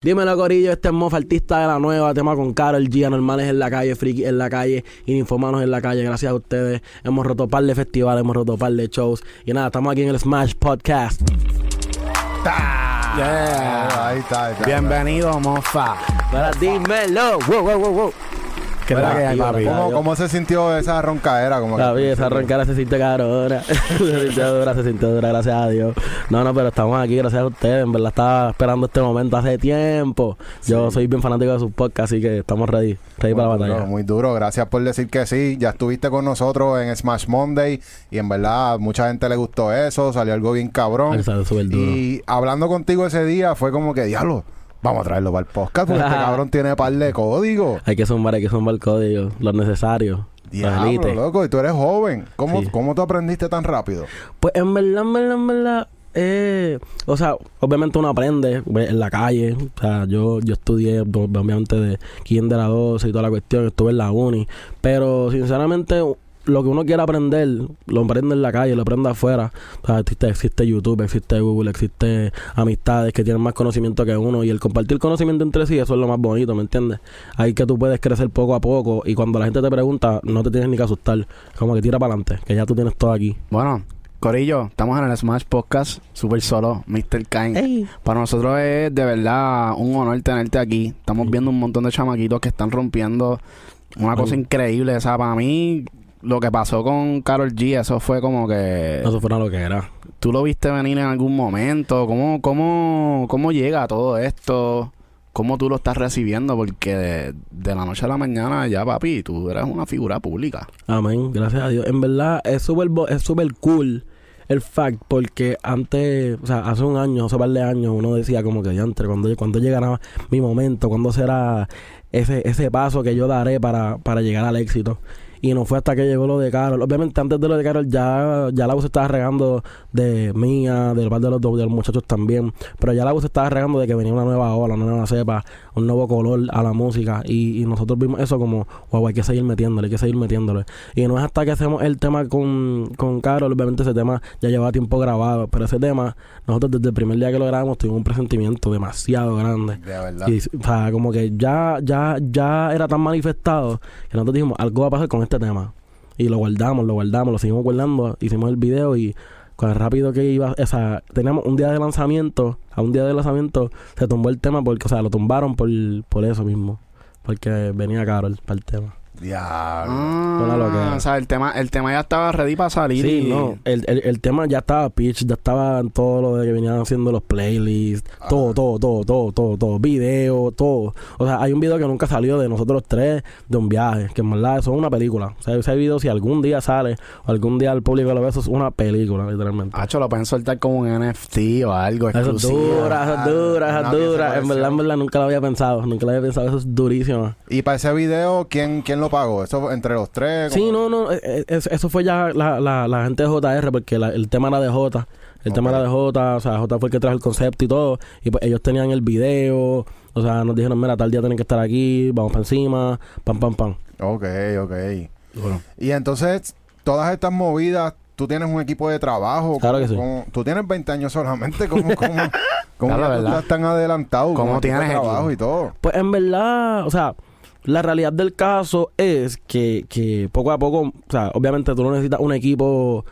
Dímelo, Corillo, este es Mofa, artista de la nueva, tema con Carol G, anormales en la calle, friki en la calle, Infomanos en la calle. Gracias a ustedes, hemos roto par de festivales, hemos roto par de shows. Y nada, estamos aquí en el Smash Podcast. Yeah. Ahí está, ahí está. Bienvenido, mofa. Ahora dímelo, wow, wow, wow, wow. ¿Qué Mira, tal que hay, tío, papi? ¿cómo- ¿Cómo, se sintió esa roncaera? Como que- Papi, esa roncara se siente cabrona. se sintió dura, se sintió dura, gracias a Dios. No, no, pero estamos aquí, gracias a ustedes. En verdad estaba esperando este momento hace tiempo. Yo soy bien fanático de sus podcasts, así que estamos ready, ready para la Muy duro, batalla. muy duro. Gracias por decir que sí. Ya estuviste con nosotros en Smash Monday y en verdad mucha gente le gustó eso. Salió algo bien cabrón. Ay, salió súper duro. Y hablando contigo ese día fue como que, diablo, vamos a traerlo para el podcast porque este cabrón tiene par de códigos. Hay que zumbar, hay que zumbar el código, lo necesario. Diablo, loco. Y tú eres joven. ¿Cómo, Sí. ¿Cómo tú aprendiste tan rápido? Pues en verdad, en verdad, en verdad, eh, o sea, obviamente uno aprende en la calle. O sea, yo, yo estudié, ob- obviamente, de kinder de la 12 y toda la cuestión, estuve en la uni. Pero, sinceramente, lo que uno quiere aprender, lo aprende en la calle, lo aprende afuera. O sea, existe, existe YouTube, existe Google, existe amistades que tienen más conocimiento que uno. Y el compartir conocimiento entre sí, eso es lo más bonito, ¿me entiendes? Ahí que tú puedes crecer poco a poco. Y cuando la gente te pregunta, no te tienes ni que asustar. Como que tira para adelante, que ya tú tienes todo aquí. Bueno, Corillo, estamos en el Smash Podcast, super solo, Mr. Kine. Para nosotros es de verdad un honor tenerte aquí. Estamos viendo un montón de chamaquitos que están rompiendo una cosa increíble. O sea, para mí, lo que pasó con Carol G, eso fue como que... Eso fuera lo que era. ¿Tú lo viste venir en algún momento? ¿Cómo, cómo, cómo llega todo esto? ¿Cómo tú lo estás recibiendo? Porque de, de la noche a la mañana ya, papi, tú eres una figura pública. Amén, gracias a Dios. En verdad es súper es súper cool el fact porque antes, o sea, hace un año, hace un par de años, uno decía como que diantre, cuando, cuando llegará mi momento, cuando será ese, ese paso que yo daré para, para llegar al éxito. Y no fue hasta que llegó lo de Carol. Obviamente antes de lo de Carol ya, ya la voz estaba regando de mía, del par de los, de los muchachos también. Pero ya la voz estaba regando de que venía una nueva ola, una nueva cepa, un nuevo color a la música. Y, y nosotros vimos eso como, wow, hay que seguir metiéndole, hay que seguir metiéndole. Y no es hasta que hacemos el tema con, con Carol, obviamente ese tema ya llevaba tiempo grabado. Pero ese tema, nosotros desde el primer día que lo grabamos tuvimos un presentimiento demasiado grande. De verdad. Y, o sea, como que ya, ya, ya era tan manifestado que nosotros dijimos, algo va a pasar con este tema. Y lo guardamos, lo guardamos, lo seguimos guardando, hicimos el video y con el rápido que iba, o sea, teníamos un día de lanzamiento, a un día de lanzamiento se tumbó el tema porque, o sea, lo tumbaron por, por eso mismo. Porque venía Carol para el tema. Diablo. Ah, o sea, el tema, el tema ya estaba ready para salir. Sí, y- no, el, el, el tema ya estaba pitch, ya estaba en todo lo de que venían haciendo los playlists, todo, todo, todo, todo, todo, todo, video, todo. O sea, hay un video que nunca salió de nosotros tres, de un viaje, que en verdad eso es una película. O sea, ese video si algún día sale, o algún día el público lo ve, eso es una película, literalmente. Hacho, lo pueden soltar como un NFT o algo Eso es dura, eso es dura, eso es dura. En verdad, en verdad, nunca lo había pensado, nunca lo había pensado, eso es durísimo. Y para ese video, ¿quién, quién lo pagó? ¿Eso entre los tres? Sí, no, no, eh, eh, eso, fue ya la, la, la gente de JR, porque la- el tema era de J. El tema era de J, o sea, J fue el que trajo el concepto y todo. Y pues ellos tenían el video, o sea, nos dijeron, mira, tal día tienen que estar aquí, vamos para encima, pam, pam, pam. Ok, ok. Bueno, Y entonces, todas estas movidas, tú tienes un equipo de trabajo. Claro ¿Cómo- que sí. cómo- tú tienes 20 años solamente. ¿Cómo, cómo, cómo Claro, tú tan adelantado? ¿Cómo de tienes trabajo equipo? y todo? Pues en verdad, o sea, la realidad del caso es que, que poco a poco, o sea, obviamente tú no necesitas un equipo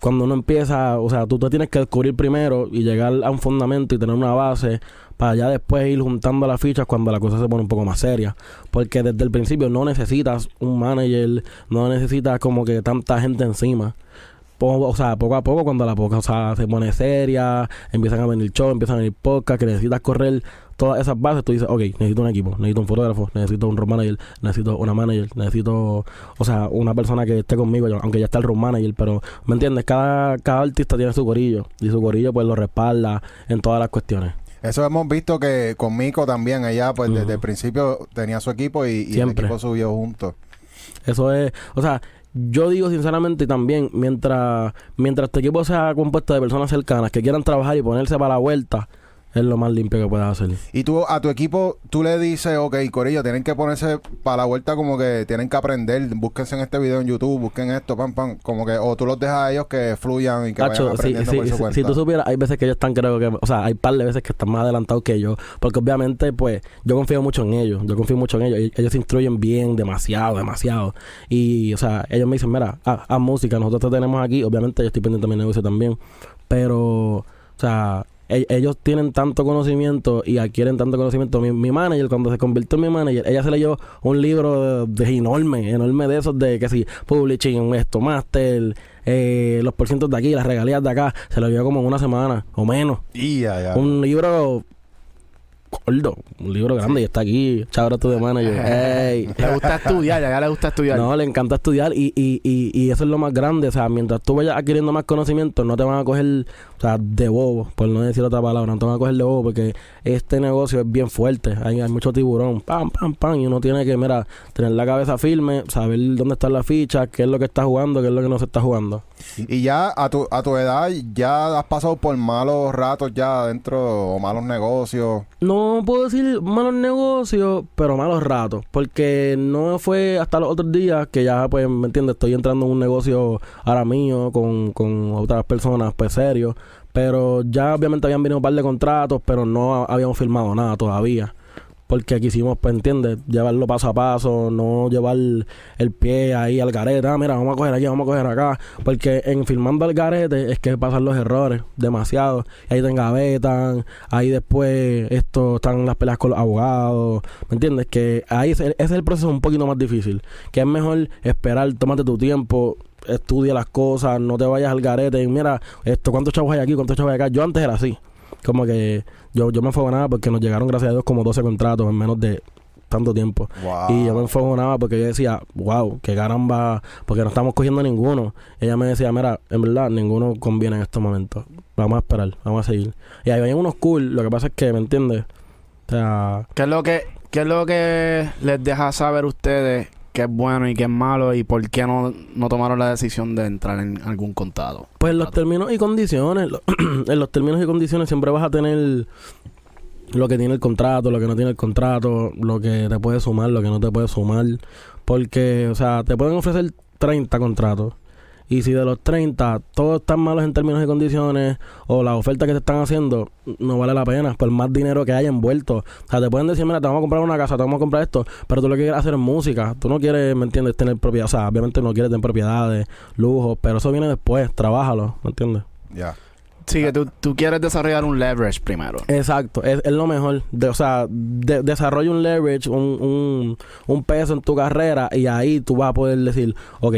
cuando uno empieza, o sea, tú te tienes que descubrir primero y llegar a un fundamento y tener una base para ya después ir juntando las fichas cuando la cosa se pone un poco más seria. Porque desde el principio no necesitas un manager, no necesitas como que tanta gente encima. O sea, poco a poco cuando la cosa se pone seria, empiezan a venir shows, empiezan a venir podcasts, que necesitas correr todas esas bases, tú dices, ok, necesito un equipo, necesito un fotógrafo, necesito un road manager, necesito una manager, necesito, o sea, una persona que esté conmigo, aunque ya está el road manager, pero, ¿me entiendes? Cada, cada artista tiene su corillo y su corillo pues lo respalda en todas las cuestiones. Eso hemos visto que con Mico también, ella pues desde el principio tenía su equipo y, y el equipo subió juntos. Eso es, o sea, yo digo sinceramente también, mientras, mientras tu equipo sea compuesto de personas cercanas que quieran trabajar y ponerse para la vuelta, es lo más limpio que puedes hacer. Y tú a tu equipo, tú le dices, ok, Corillo, tienen que ponerse para la vuelta como que tienen que aprender, búsquense en este video en YouTube, busquen esto, pam, pam, como que, o tú los dejas a ellos que fluyan y que Hacho, vayan aprendiendo sí, por su sí, cuenta. si tú supieras, hay veces que ellos están, creo que, o sea, hay par de veces que están más adelantados que yo, porque obviamente, pues, yo confío mucho en ellos, yo confío mucho en ellos, ellos se instruyen bien, demasiado, demasiado, y, o sea, ellos me dicen, mira, haz, haz música, nosotros te tenemos aquí, obviamente yo estoy pendiente de mi negocio también, pero, o sea, ellos tienen tanto conocimiento y adquieren tanto conocimiento. Mi, mi manager, cuando se convirtió en mi manager, ella se leyó un libro de, de enorme, enorme de esos de que si publishing, esto, master, eh, los porcientos de aquí, las regalías de acá, se lo llevó como en una semana o menos. Y ya, ya. Un libro gordo, un libro grande y está aquí, chabra tu de manager. Le gusta estudiar, a ella le gusta estudiar. No, le encanta estudiar y, y, y, y eso es lo más grande. O sea, mientras tú vayas adquiriendo más conocimiento, no te van a coger, o sea, de bobo, por no decir otra palabra, no te van a coger de bobo porque este negocio es bien fuerte. Hay, hay mucho tiburón, pam, pam, pam, y uno tiene que, mira, tener la cabeza firme, saber dónde están las fichas, qué es lo que está jugando, qué es lo que no se está jugando. Y ya a tu, a tu edad, ya has pasado por malos ratos ya adentro o malos negocios. No puedo decir malos negocios, pero malos ratos. Porque no fue hasta los otros días que ya, pues, ¿me entiendes? Estoy entrando en un negocio ahora mío con, con otras personas, pues, serios. Pero ya obviamente habían venido un par de contratos, pero no habíamos firmado nada todavía. Porque quisimos, pues, ¿entiendes? Llevarlo paso a paso, no llevar el pie ahí al garete. Ah, mira, vamos a coger aquí, vamos a coger acá. Porque en firmando al garete es que pasan los errores, demasiado. Ahí te engavetan, ahí después esto están las peleas con los abogados. ¿Me entiendes? Que ahí es, ese es el proceso un poquito más difícil. Que es mejor esperar, tómate tu tiempo, estudia las cosas, no te vayas al garete. Y mira, esto, ¿cuántos chavos hay aquí? ¿Cuántos chavos hay acá? Yo antes era así. Como que yo, yo me enfogonaba porque nos llegaron, gracias a Dios, como 12 contratos en menos de tanto tiempo. Wow. Y yo me enfogonaba porque yo decía, wow, qué caramba, porque no estamos cogiendo ninguno. Ella me decía, mira, en verdad, ninguno conviene en estos momentos. Vamos a esperar, vamos a seguir. Y ahí venían unos cool, lo que pasa es que, ¿me entiendes? O sea, ¿Qué es lo que, qué es lo que les deja saber ustedes qué es bueno y qué es malo y por qué no, no tomaron la decisión de entrar en algún contado? pues en los términos y condiciones, en los términos y condiciones siempre vas a tener lo que tiene el contrato, lo que no tiene el contrato, lo que te puede sumar, lo que no te puede sumar. Porque, o sea, te pueden ofrecer 30 contratos. Y si de los 30 todos están malos en términos y condiciones o la oferta que te están haciendo no vale la pena por más dinero que haya envuelto. O sea, te pueden decir, mira, te vamos a comprar una casa, te vamos a comprar esto, pero tú lo que quieres hacer es música. Tú no quieres, ¿me entiendes?, tener propiedad. O sea, obviamente no quieres tener propiedades, lujos, pero eso viene después, trabájalo, ¿me entiendes? Ya. Sí, que tú, tú quieres desarrollar un leverage primero. Exacto, es, es lo mejor. De, o sea, de- desarrolla un leverage, un, un, un peso en tu carrera y ahí tú vas a poder decir, ok,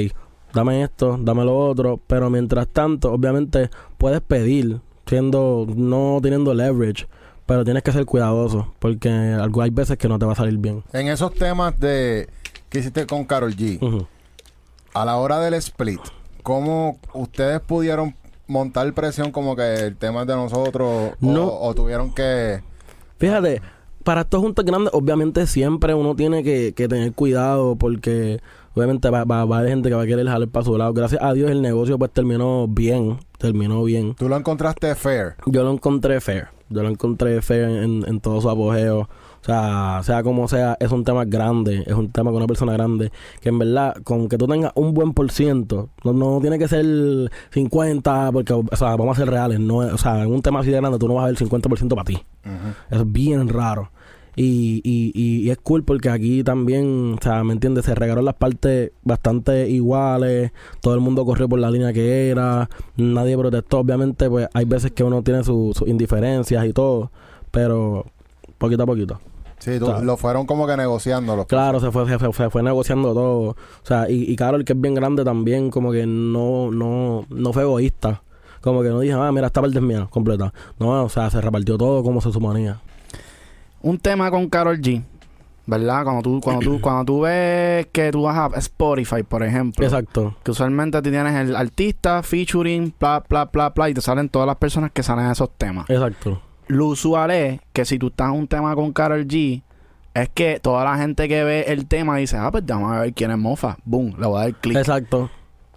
dame esto, dame lo otro, pero mientras tanto, obviamente, puedes pedir, siendo, no teniendo leverage, pero tienes que ser cuidadoso, porque algo, hay veces que no te va a salir bien. En esos temas de que hiciste con Carol G, a la hora del split, ¿cómo ustedes pudieron montar presión como que el tema es de nosotros o- No. o, tuvieron que... Fíjate, para estos juntos grandes, obviamente siempre uno tiene que, que tener cuidado porque obviamente va, va, va a haber gente que va a querer jalar para su lado. Gracias a Dios el negocio pues terminó bien, terminó bien. Tú lo encontraste fair. Yo lo encontré fair, yo lo encontré fair en, en todo su apogeo. O sea, sea como sea, es un tema grande, es un tema con una persona grande, que en verdad, con que tú tengas un buen por ciento, no, no tiene que ser 50, porque, o sea, vamos a ser reales, no, o sea, en un tema así de grande tú no vas a ver el 50% para ti. Es bien raro. Y, y, y, y es cool porque aquí también, o sea, ¿me entiendes? Se regaron las partes bastante iguales, todo el mundo corrió por la línea que era, nadie protestó. Obviamente, pues hay veces que uno tiene su- sus indiferencias y todo, pero poquito a poquito. Sí, tú- lo fueron como que negociando. los- Claro, se fue, se, fue- se fue negociando todo. O sea, y, y Carol, que es bien grande también, como que no, no, no fue egoísta. Como que no dije, ah, mira, esta parte es mía, completa. No, o sea, se repartió todo como se suponía. Un tema con Carol G, ¿verdad? Cuando tú, cuando tú, cuando tú ves que tú vas a Spotify, por ejemplo. Exacto. Que usualmente tú tienes el artista, featuring, bla, bla, bla, bla, y te salen todas las personas que salen a esos temas. Exacto. Lo usual es que si tú estás en un tema con Carol G, es que toda la gente que ve el tema dice, ah, pues vamos a ver quién es Mofa. Boom, le voy a dar clic. Exacto.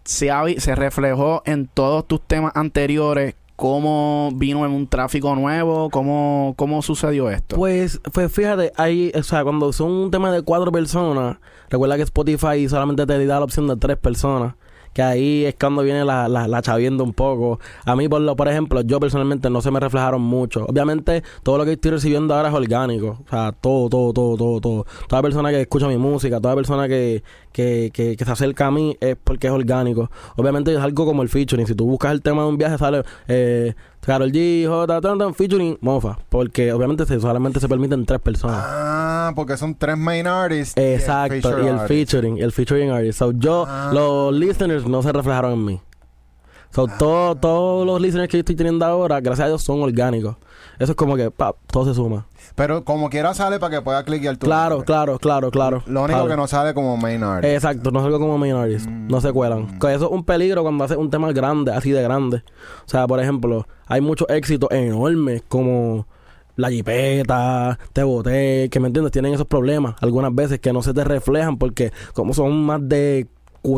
Se, se reflejó en todos tus temas anteriores cómo vino en un tráfico nuevo, cómo, cómo sucedió esto. Pues, pues fíjate, ahí, o sea, cuando son un tema de cuatro personas, recuerda que Spotify solamente te da la opción de tres personas que ahí es cuando viene la, la, la chavienda un poco. A mí, por, lo, por ejemplo, yo personalmente no se me reflejaron mucho. Obviamente, todo lo que estoy recibiendo ahora es orgánico. O sea, todo, todo, todo, todo, todo. Toda persona que escucha mi música, toda persona que, que, que, que se acerca a mí es porque es orgánico. Obviamente es algo como el featuring. Si tú buscas el tema de un viaje, sale eh, Carol G, J, tan, featuring, mofa. Porque obviamente se, solamente se permiten tres personas. Ah, porque son tres main artists. Exacto, y el, featuring, el featuring artist. So, yo, ah. los listeners no se reflejaron en mí. So, ah. todos los listeners que yo estoy teniendo ahora, gracias a Dios, son orgánicos. Eso es como que, pa, todo se suma. Pero como quiera sale para que pueda cliquear tu Claro, claro, claro, claro. Lo único que no sale como main artist. Exacto, no sale como main artist. No se cuelan. Mm. eso es un peligro cuando haces un tema grande, así de grande. O sea, por ejemplo, hay muchos éxitos enormes como la jipeta, te boté, que me entiendes, tienen esos problemas algunas veces que no se te reflejan porque como son más de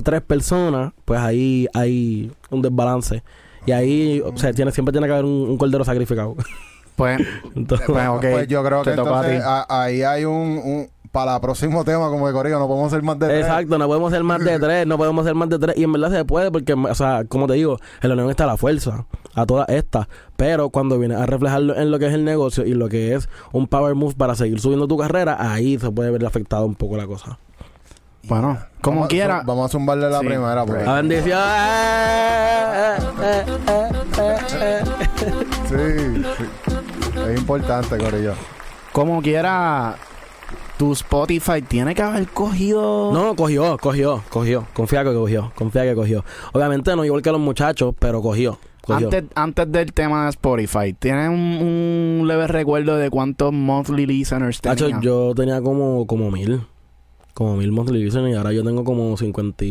tres personas, pues ahí hay un desbalance. Y ahí, o sea, tiene, siempre tiene que haber un cordero sacrificado. Pues, entonces, pues, pues yo creo que entonces, ahí hay un, para el próximo tema, como de Corillo, no podemos ser más de tres. Exacto, no podemos ser más de tres, no podemos ser más de tres. Y en verdad se puede, porque, o sea, como te digo, en la unión está la fuerza, a todas estas. Pero cuando viene a reflejarlo en lo que es el negocio y lo que es un power move para seguir subiendo tu carrera, ahí se puede ver afectado un poco la cosa. Bueno, como quiera. Vamos a zumbarle la primera. Pues. La bendición. sí, sí. Importante, Corillo. Como quiera, tu Spotify tiene que haber cogido. No, cogió, cogió, cogió. Confía que cogió, confía que cogió. Obviamente no igual que los muchachos, pero cogió. Antes, antes del tema de Spotify, ¿tienes un, leve recuerdo de cuántos monthly listeners tenías? yo tenía como, como mil. Como mil monthly listeners y ahora yo tengo como 50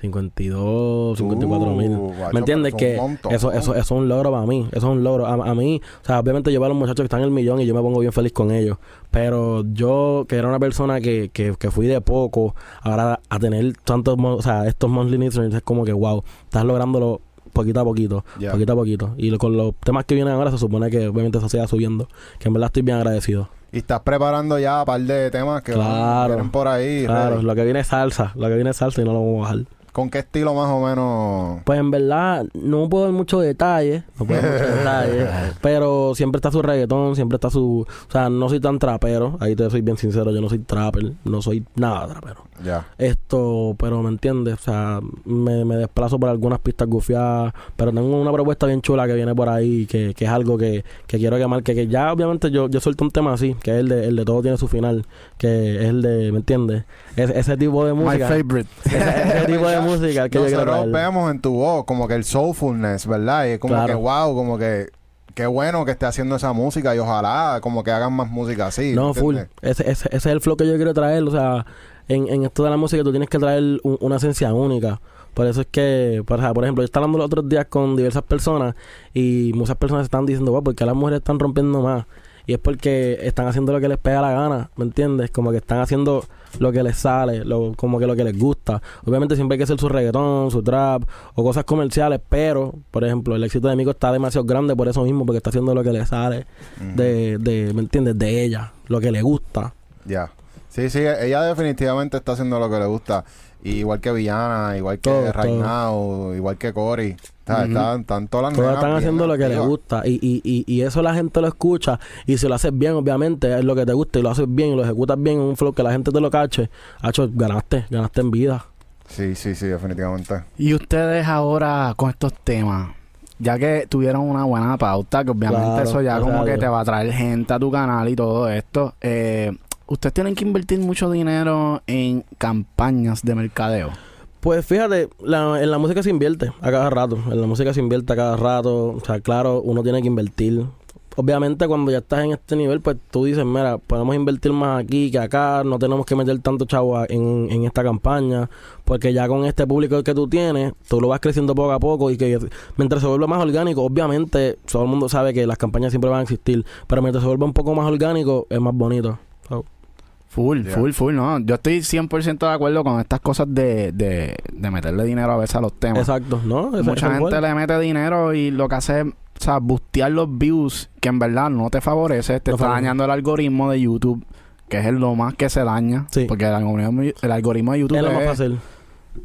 52, 54 mil. Uh, ¿Me entiendes? Que eso, eso, eso es un logro para mí. Eso es un logro. A, mí, o sea, obviamente yo veo a los muchachos que están en el millón y yo me pongo bien feliz con ellos. Pero yo, que era una persona que, que, que fui de poco, ahora a tener tantos, o sea, estos monthly listeners es como que, wow, estás lográndolo poquito a poquito, poquito a poquito. Y con los temas que vienen ahora se supone que obviamente eso siga subiendo. Que en verdad estoy bien agradecido. Y estás preparando ya un par de temas que vienen por ahí. Claro, lo que viene es salsa, lo que viene es salsa y no lo vamos a bajar. ¿Con qué estilo más o menos? Pues en verdad no puedo dar muchos detalles, no puedo dar muchos detalles, pero siempre está su reggaetón, siempre está su, o sea, no soy tan trapero, ahí te soy bien sincero, yo no soy trapper, no soy nada trapero. Ya. Esto, pero me entiendes, o sea, me, me, desplazo por algunas pistas gufiadas, pero tengo una propuesta bien chula que viene por ahí, que, que es algo que, que quiero que marque, que ya obviamente yo, yo suelto un tema así, que es el de, el de todo tiene su final, que es el de, ¿me entiendes? Ese tipo de música. My favorite. Ese, tipo de música que Nosotros yo quiero vemos en tu voz como que el soulfulness, ¿verdad? Y es como que wow, como que qué bueno que esté haciendo esa música y ojalá como que hagan más música así. No, full. Ese, ese, ese, es el flow que yo quiero traer. O sea, en, en esto de la música tú tienes que traer una esencia única. Por eso es que, por, por ejemplo, yo estaba hablando los otros días con diversas personas y muchas personas están diciendo, wow, porque las mujeres están rompiendo más? Y es porque están haciendo lo que les pega la gana, ¿me entiendes? Como que están haciendo lo que les sale, lo, como que lo que les gusta. Obviamente siempre hay que hacer su reggaetón, su trap o cosas comerciales, pero, por ejemplo, el éxito de Mico está demasiado grande por eso mismo, porque está haciendo lo que le sale de, de, ¿me entiendes? De ella, lo que le gusta. Ya. Sí, sí, ella definitivamente está haciendo lo que le gusta. igual que Villana, igual que Reinao, igual que Cory. Están, están todas las están haciendo lo que les gusta. Y, y, y, y, eso la gente lo escucha. Y si lo haces bien, obviamente, es lo que te gusta. Y lo haces bien y lo ejecutas bien en un flow que la gente te lo cache. Hacho, ganaste, ganaste en vida. Sí, sí, sí, definitivamente. Y ustedes ahora con estos temas, ya que tuvieron una buena pauta, que obviamente eso ya como que te va a traer gente a tu canal y todo esto, eh, ustedes tienen que invertir mucho dinero en campañas de mercadeo. Pues fíjate, en la música se invierte a cada rato. En la música se invierte a cada rato. O sea, claro, uno tiene que invertir. Obviamente, cuando ya estás en este nivel, pues tú dices, mira, podemos invertir más aquí que acá. No tenemos que meter tanto chavo en, en esta campaña. Porque ya con este público que tú tienes, tú lo vas creciendo poco a poco. Y que mientras se vuelva más orgánico, obviamente, todo el mundo sabe que las campañas siempre van a existir. Pero mientras se vuelva un poco más orgánico, es más bonito. Full, full, full, no. Yo estoy 100% de acuerdo con estas cosas de, de, de meterle dinero a veces a los temas. Exacto, ¿no? Mucha es gente le mete dinero y lo que hace es, o sea, bustear los views que en verdad no te favorece, te No está favorece. dañando el algoritmo de YouTube, que es lo más que se daña. Sí. Porque el algoritmo, el algoritmo de YouTube Es lo más es- fácil.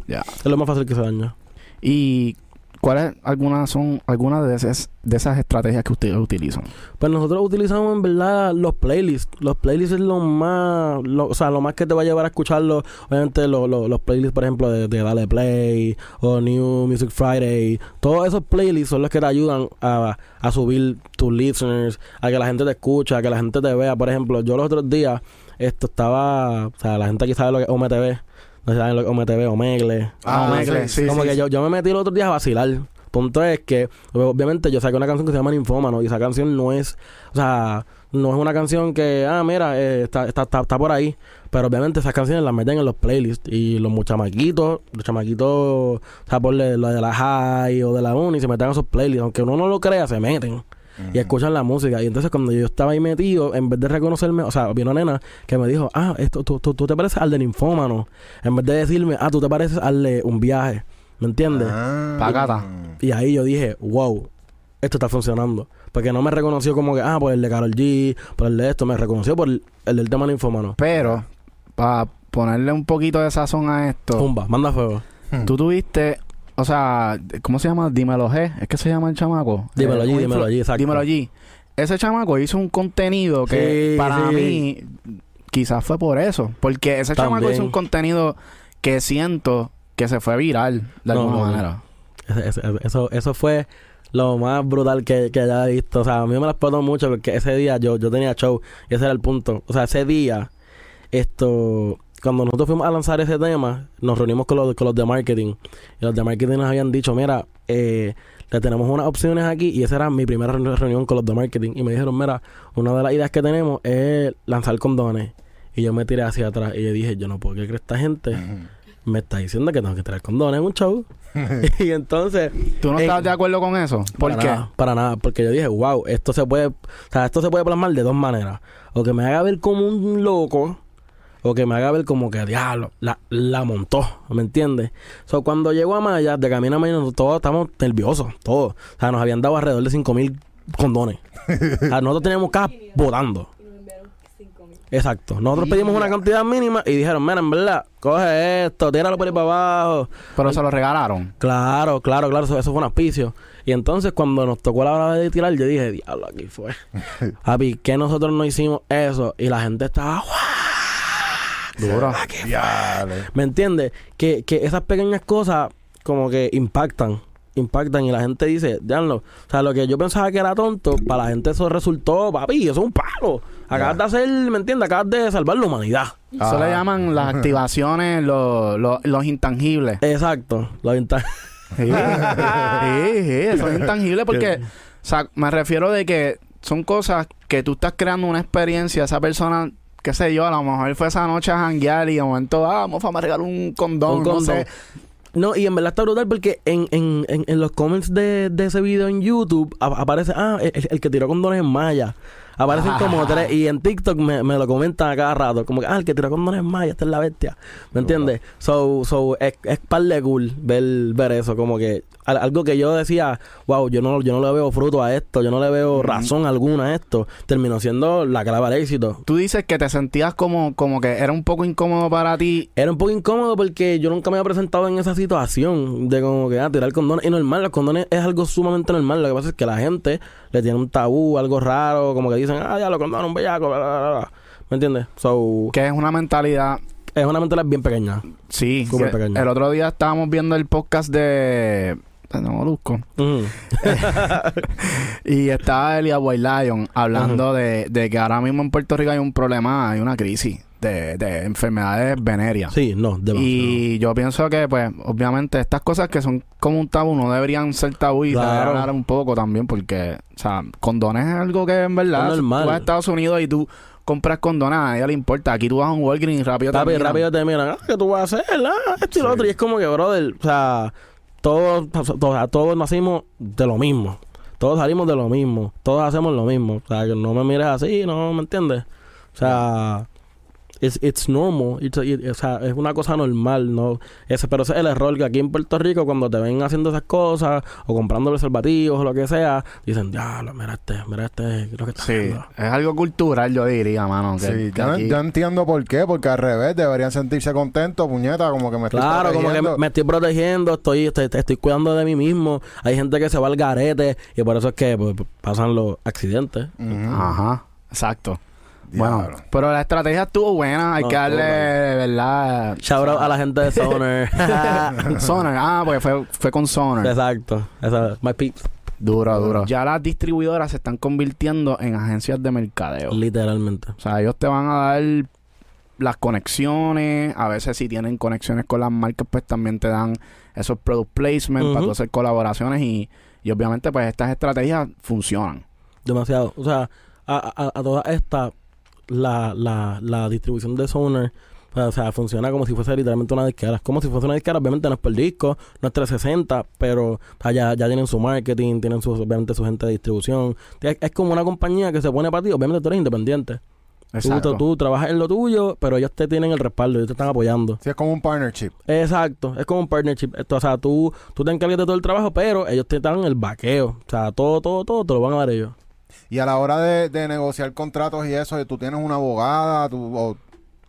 Ya. Es lo más fácil que se daña. ¿Y cuáles algunas son algunas de esas, de esas estrategias que ustedes utilizan? Pues nosotros utilizamos en verdad los playlists. Los playlists es lo más, o sea, lo más que te va a llevar a escucharlo. Obviamente lo- lo- los playlists, por ejemplo, de, de Dale Play o New Music Friday. Todos esos playlists son los que te ayudan a, a subir tus listeners, a que la gente te escuche, a que la gente te vea. Por ejemplo, yo los otros días, esto estaba, o sea, la gente aquí sabe lo que es OMTV. No saben lo que OMTV, Omegle. Ah, Omegle, sí, sí, Como sí, que yo, yo me metí el otro día a vacilar. Punto es que, obviamente, yo saqué una canción que se llama Ninfómano y esa canción no es, o sea, no es una canción que, ah, mira, eh, está, está, está, está por ahí. Pero obviamente esas canciones las meten en los playlists y los muchamaquitos, los chamaquitos, o sea, por lo de la high o de la uni, se meten en esos playlists. Aunque uno no lo crea, se meten y escuchan la música. Y entonces cuando yo estaba ahí metido, en vez de reconocerme, o sea, vino una nena que me dijo, ah, esto, tú, tú, tú te pareces al de Ninfómano. En vez de decirme, ah, tú te pareces al de un viaje. ¿Me entiendes? Ah. Pagata. Y ahí yo dije, wow, esto está funcionando. Porque no me reconoció como que, ah, por el de Carol G, por el de esto, me reconoció por el, el del tema ninfómano. Pero, para ponerle un poquito de sazón a esto, Pumba, manda fuego. tú tuviste, o sea, ¿cómo se llama? Dímelo G, ¿es que se llama el chamaco? Dímelo Eh, un dímelo G, exacto. Dímelo G. Ese chamaco hizo un contenido que Sí, para sí. mí quizás fue por eso. Porque ese chamaco También. hizo un contenido que siento que se fue viral de No, alguna no, manera. Eso, eso fue lo más brutal que, que haya visto. O sea, a mí me lo explotó mucho porque ese día yo, yo tenía show y ese era el punto. O sea, ese día, esto, cuando nosotros fuimos a lanzar ese tema, nos reunimos con los, con los de marketing. Y los de marketing nos habían dicho, mira, eh, le tenemos unas opciones aquí y esa era mi primera reuni- reunión con los de marketing. Y me dijeron, mira, una de las ideas que tenemos es lanzar condones. Y yo me tiré hacia atrás y yo dije, yo no puedo creer que esta gente me está diciendo que tengo que traer condones en un show. y entonces... ¿Tú no Eh, estás de acuerdo con eso? ¿Por para qué? Nada, para nada, porque yo dije, wow, esto se puede, o sea, esto se puede plasmar de dos maneras. O que me haga ver como un loco, o que me haga ver como que, diablo, la, la montó, ¿me entiendes? So, cuando llego a Maya, de camino a Maya, nosotros todos estamos nerviosos, todos. O sea, nos habían dado alrededor de 5 mil condones. o sea, nosotros teníamos cajas votando. Y nos enviaron 5 mil. Exacto. Nosotros pedimos una cantidad mínima y dijeron, mira, en verdad, coge esto, tíralo por ahí para abajo. Pero se lo regalaron. Claro, claro, claro, eso, eso fue un auspicio. Y entonces cuando nos tocó la hora de tirar, yo dije, diablo, aquí fue. Papi, que nosotros no hicimos eso y la gente estaba, Diale. ¿me entiendes? Que, que esas pequeñas cosas como que impactan, impactan y la gente dice, diablo, o sea, lo que yo pensaba que era tonto, para la gente eso resultó, papi, eso es un palo. Acabas de hacer, ¿me entiendes? Acabas de salvar la humanidad. Eso Ah. le llaman las activaciones, los, los, los intangibles. Exacto, lo inta- Sí, sí, sí, eso es intangible porque, o sea, me refiero de que son cosas que tú estás creando una experiencia, esa persona, qué sé yo, a lo mejor fue esa noche a janguear y de momento, ah, vamos a regalar un condón, Un no condón. sé. No, y en verdad está brutal porque en, en, en, en los comments de, de ese video en YouTube ap- aparece, ah, el, el que tiró condones en Maya. Aparecen como tres. Y en TikTok me, me lo comentan a cada rato. Como que, ah, el que tiró condones en Maya, esta es la bestia. ¿Me entiendes? So, so, es, es par de cool ver, ver eso. Como que algo que yo decía, wow, yo no, yo no le veo fruto a esto, yo no le veo razón alguna a esto. Terminó siendo la clave al éxito. Tú dices que te sentías como, como que era un poco incómodo para ti. Era un poco incómodo porque yo nunca me había presentado en esa situación de como que ah, tirar condones. Y normal, los condones es algo sumamente normal. Lo que pasa es que la gente le tiene un tabú, algo raro, como que dicen, ah, ya los condones, un bellaco, bla, bla, bla. ¿Me entiendes? So, Que es una mentalidad es una mentalidad bien pequeña. Sí, Súper que pequeña. el otro día estábamos viendo el podcast de de Molusco Ujú. y estaba Elia White Lion hablando de, de que ahora mismo en Puerto Rico hay un problema, hay una crisis de, de enfermedades venéreas. Sí, no, demasiado. Y yo pienso que, pues, obviamente, estas cosas que son como un tabú no deberían ser tabú y se Claro. debe hablar un poco también, porque, o sea, condones es algo que en verdad. Es normal. Tú vas a Estados Unidos y tú compras condones, a nadie le importa. Aquí tú vas a un Walgreens y rápido te miran. rápido te miran, ah, ¿qué tú vas a hacer? Ah, esto y lo otro. Y es como que, brother, o sea, todos, todos, todos nacimos de lo mismo. Todos salimos de lo mismo. Todos hacemos lo mismo. O sea, que no me mires así, no me entiendes. O sea, it's, it's normal. It's- it- o sea, es una cosa normal, ¿no? Ese, pero ese es el error que aquí en Puerto Rico, cuando te ven haciendo esas cosas, o comprando preservativos o lo que sea, dicen, ya, mira este, mira este, lo que está Sí, haciendo". es algo cultural, yo diría, mano. Que, Sí, que yo, no- aquí- yo entiendo por qué, porque al revés deberían sentirse contentos, puñeta, como que me estoy Claro, como que protegiendo. me estoy protegiendo, estoy, estoy, estoy cuidando de mí mismo. Hay gente que se va al garete y por eso es que pues, pasan los accidentes. Ujú. Ajá, exacto. Bueno, Diablo. pero la estrategia estuvo buena. Hay No, que darle, ¿verdad? Shout out a la gente de Sonar. Sonar. Ah, porque fue, fue con Sonar. Exacto. Esa, my peeps. Duro, duro. Ya las distribuidoras se están convirtiendo en agencias de mercadeo. Literalmente. O sea, ellos te van a dar las conexiones. A veces si tienen conexiones con las marcas, pues también te dan esos product placement para Ujú. tú hacer colaboraciones y, y obviamente pues estas estrategias funcionan. Demasiado. O sea, a, a, a toda esta, la, la, la distribución de Sonar, o sea, funciona como si fuese literalmente una disquera. Es como si fuese una disquera, obviamente no es por disco, no es 360, pero ya, ya tienen su marketing, tienen su, obviamente su gente de distribución. Es, es como una compañía que se pone para ti, obviamente tú eres independiente. Tú, Exacto. tú, tú trabajas en lo tuyo, pero ellos te tienen el respaldo, ellos te están apoyando. Sí, es como un partnership. Exacto, es como un partnership. Esto, o sea, tú, tú te encargas de todo el trabajo, pero ellos te dan el vaqueo. O sea, todo, todo, todo te lo van a dar ellos. Y a la hora de, de negociar contratos y eso, tú tienes una abogada, tú, o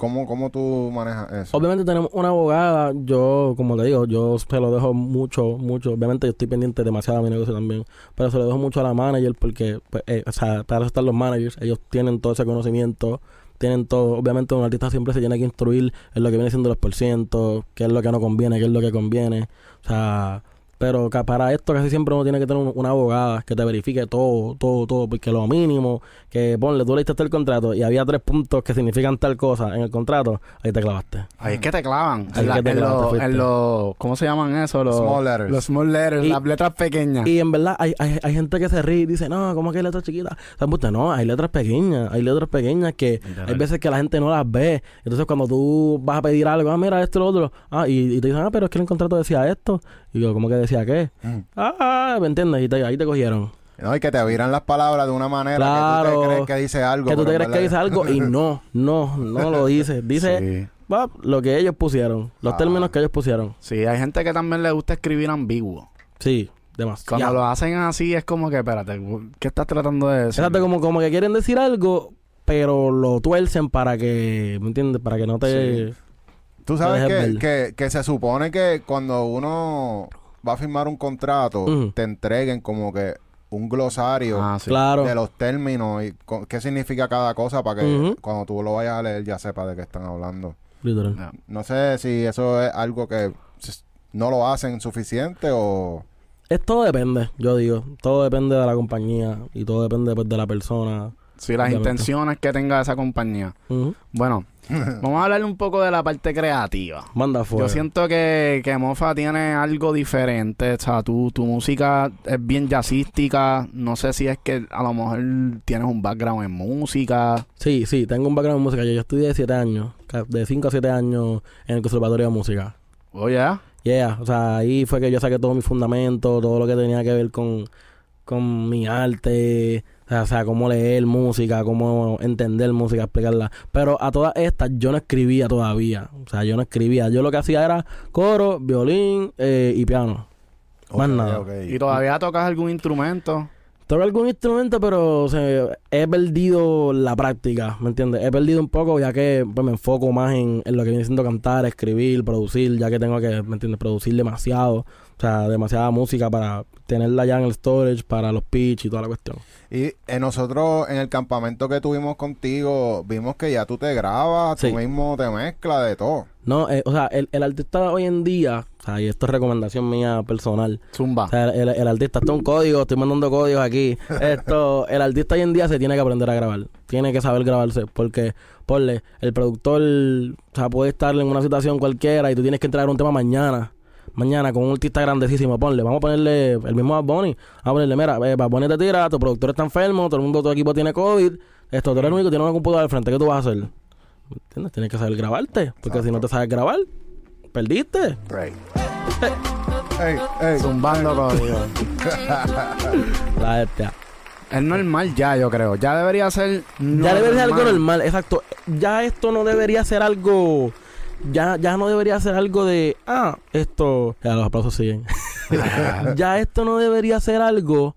¿cómo, ¿cómo tú manejas eso? Obviamente tenemos una abogada, yo, como te digo, yo se lo dejo mucho, mucho. Obviamente yo estoy pendiente demasiado de mi negocio también, pero se lo dejo mucho a la manager porque, pues, eh, o sea, para eso están los managers, ellos tienen todo ese conocimiento, tienen todo. Obviamente un artista siempre se tiene que instruir en lo que viene siendo los porcientos, qué es lo que no conviene, qué es lo que conviene. O sea, pero para esto casi siempre uno tiene que tener un- una abogada que te verifique todo, todo, todo, porque lo mínimo, que ponle, tú leíste el contrato y había tres puntos que significan tal cosa en el contrato, ahí te clavaste. Ahí es que te clavan. Ahí en, la- es que te en clavan, te los- fuiste. en los- ¿Cómo se llaman eso? Los Small letters. Los small letters, Y- las letras pequeñas. Y en verdad hay, hay, hay gente que se ríe y dice, no, ¿cómo que hay letras chiquitas? O no, hay letras pequeñas, hay letras pequeñas que hay veces que la gente no las ve. Entonces cuando tú vas a pedir algo, ah, mira esto y lo otro, ah, y, y te dicen, ah, pero es que el contrato decía esto. Y yo, ¿cómo que decía qué? Mm. Ah, ¿me entiendes? Y te- ahí te cogieron. No, y que te viran las palabras de una manera que tú Claro. te crees que dice algo. que tú te crees que dice algo y no, no, no lo dice. Dice Sí. lo que ellos pusieron, los Ah. términos que ellos pusieron. Sí, hay gente que también le gusta escribir ambiguo. Sí, demasiado. Cuando lo hacen así es como que, espérate, ¿qué estás tratando de decir? Exacto, como, como que quieren decir algo, pero lo tuercen para que, ¿me entiendes? Para que no te... Tú sabes que, que se supone que cuando uno va a firmar un contrato, te entreguen como que un glosario Ah, sí. Claro. de los términos y qué significa cada cosa para que cuando tú lo vayas a leer ya sepas de qué están hablando. Literal. No sé si eso es algo que no lo hacen suficiente o... Es todo depende, yo digo. Todo depende de la compañía y todo depende pues, de la persona. Sí, las intenciones que tenga esa compañía. Bueno, vamos a hablar un poco de la parte creativa. Manda fuera. Yo siento que, que Mofa tiene algo diferente. O sea, tu, tu música es bien jazzística. No sé si es que a lo mejor tienes un background en música. Sí, sí, tengo un background en música. Yo, yo estudié de 7 años, de 5 a 7 años en el Conservatorio de Música. Oye, Yeah, o sea, ahí fue que yo saqué todo mi fundamento, todo lo que tenía que ver con, con mi arte, o sea, o sea, cómo leer música, cómo entender música, explicarla. Pero a todas estas yo no escribía todavía, o sea, yo no escribía. Yo lo que hacía era coro, violín eh, y piano. Más nada. ¿y todavía tocas algún instrumento? Toco algún instrumento, pero o sea, he perdido la práctica, ¿me entiendes? He perdido un poco ya que pues, me enfoco más en, en lo que viene siendo cantar, escribir, producir, ya que tengo que, ¿me entiendes? Producir demasiado, o sea, demasiada música para tenerla ya en el storage, para los pitch y toda la cuestión. Y eh, nosotros en el campamento que tuvimos contigo vimos que ya tú te grabas, Sí. tú mismo te mezclas de todo. No, eh, o sea, el, el artista hoy en día, o sea, y esto es recomendación mía personal, Zumba. O sea, el, el artista, esto es un código, estoy mandando códigos aquí. Esto, el artista hoy en día se tiene que aprender a grabar. Tiene que saber grabarse. Porque, ponle, el productor, o sea, puede estar en una situación cualquiera y tú tienes que entregar un tema mañana. Mañana con un artista grandísimo, ponle, vamos a ponerle el mismo Bad Bunny. Vamos a ponerle, mira, eh, Bad Bunny te tira, tu productor está enfermo, todo el mundo, tu equipo tiene COVID. Esto, tú eres el único que tiene una computadora al frente, ¿qué tú vas a hacer? ¿Me ¿Entiendes? Tienes que saber grabarte. Porque si no te sabes grabar, perdiste. Ey, ey. Zumbando código. La bestia. Es normal ya, yo creo. Ya debería ser. Ya debería ser algo normal, exacto. Ya esto no debería ser algo. Ya, ya no debería ser algo de. Ah, esto. Ya los aplausos siguen. ya esto no debería ser algo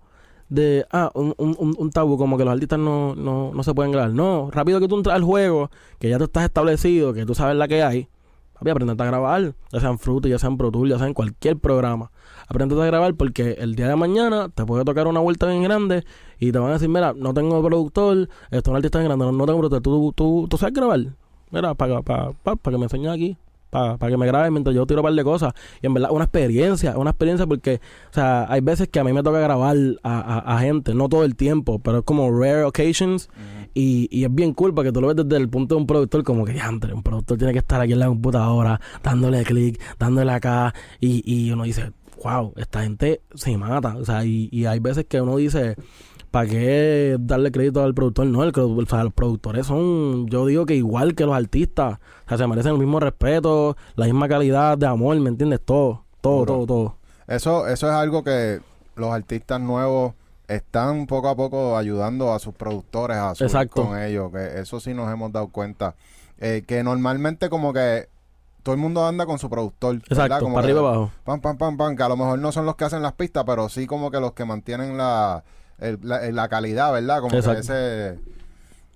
de. Ah, un, un, un tabú, como que los artistas no, no, no se pueden grabar. No, rápido que tú entras al juego, que ya tú estás establecido, que tú sabes la que hay. Papi, aprendete a grabar, ya sean Fruity, ya sean Pro Tools, ya sean cualquier programa. Aprendete a grabar porque el día de mañana te puede tocar una vuelta bien grande y te van a decir, mira, no tengo productor, esto es un artista bien grande, no, tengo productor, tú, tú, tú sabes grabar. Mira, para pa, pa, que me enseñes aquí, para que me grabes mientras yo tiro un par de cosas. Y en verdad, una experiencia, una experiencia porque, o sea, hay veces que a mí me toca grabar a, a, gente, no todo el tiempo, pero es como rare occasions. y, y, es bien cool porque tú lo ves desde el punto de un productor, como que, antes un productor tiene que estar aquí en la computadora, dándole clic, dándole acá, y, y uno dice, wow, esta gente se mata. O sea, y, y hay veces que uno dice, ¿para qué darle crédito al productor? No, el, o sea, los productores son, yo digo que igual que los artistas, o sea, se merecen el mismo respeto, la misma calidad de amor, ¿me entiendes? Todo, todo, todo, todo. Eso, eso es algo que los artistas nuevos están poco a poco ayudando a sus productores a subir con ellos, que eso sí nos hemos dado cuenta. Eh, que normalmente como que todo el mundo anda con su productor. Exacto, como para arriba abajo. Pam, pam, pam, pam, que a lo mejor no son los que hacen las pistas, pero sí como que los que mantienen la, la, calidad, ¿verdad? Como que ese...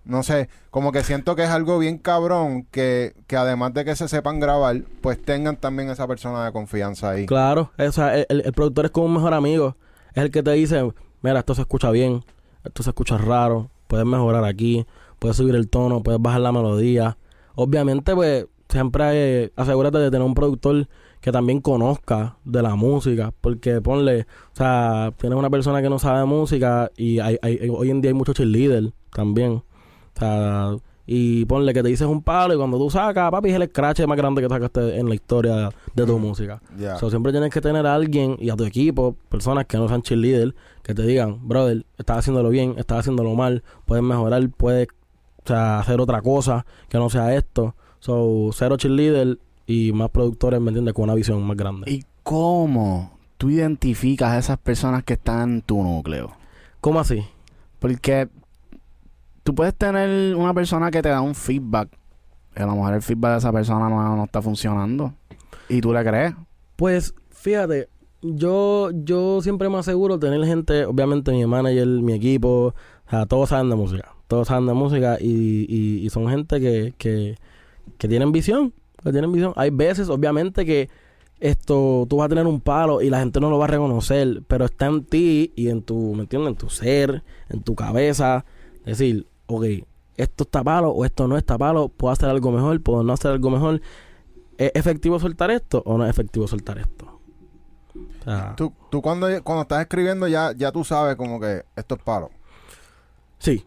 No sé, como que siento que es algo bien cabrón que, que además de que se sepan grabar, pues tengan también esa persona de confianza ahí. Claro, o sea, el, el productor es como un mejor amigo. Es el que te dice, mira, esto se escucha bien, esto se escucha raro, puedes mejorar aquí, puedes subir el tono, puedes bajar la melodía. Obviamente, pues, siempre eh, asegúrate de tener un productor que también conozca de la música, porque ponle, o sea, tienes una persona que no sabe de música y hay, hay, hoy en día hay muchos cheerleaders también, o sea, y ponle que te dices un palo y cuando tú sacas, papi, es el scratch más grande que sacaste en la historia de tu música. O sea, siempre tienes que tener a alguien y a tu equipo, personas que no sean cheerleader, que te digan, brother, estás haciéndolo bien, estás haciéndolo mal, puedes mejorar, puedes o sea, hacer otra cosa que no sea esto. So, cero cheerleader y más productores, ¿me entiendes? Con una visión más grande. ¿Y cómo tú identificas a esas personas que están en tu núcleo? ¿Cómo así? Porque tú puedes tener una persona que te da un feedback. Y a lo mejor el feedback de esa persona no, no está funcionando. ¿Y tú le crees? Pues, fíjate, yo, yo siempre me aseguro tener gente, obviamente mi manager, mi equipo, o sea, todos saben de música. Todos saben de música y, y, y son gente que, que, que tienen visión, que tienen visión. Hay veces, obviamente, que esto tú vas a tener un palo y la gente no lo va a reconocer, pero está en ti y en tu, ¿me entiendes? En tu ser, en tu cabeza. Decir, ok, esto está palo o esto no está palo, puedo hacer algo mejor, puedo no hacer algo mejor. ¿Es efectivo soltar esto o no es efectivo soltar esto? tú, tú cuando, cuando estás escribiendo ya, ya tú sabes como que esto es palo. Sí,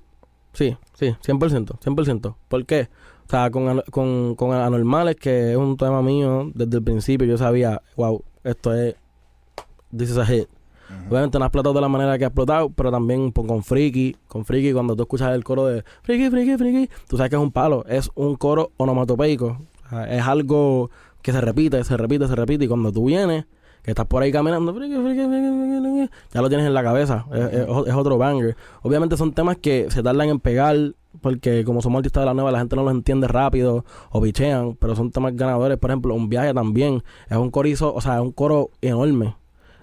sí, sí, 100%, 100%. ¿Por qué? O sea, con, con, con Anormales, que es un tema mío, desde el principio yo sabía, wow, esto es, this is a hit. Obviamente no ha explotado de la manera que ha explotado, pero también con Friki, con Friki, cuando tú escuchas el coro de Friki, Friki, Friki, tú sabes que es un palo, es un coro onomatopeico. es algo que se repite, se repite, se repite, y cuando tú vienes, que estás por ahí caminando, ya lo tienes en la cabeza, es, otro banger. Obviamente son temas que se tardan en pegar, porque como somos artistas de la nueva, la gente no los entiende rápido o bichean, pero son temas ganadores. Por ejemplo, un viaje también es un corizo, o sea, es un coro enorme.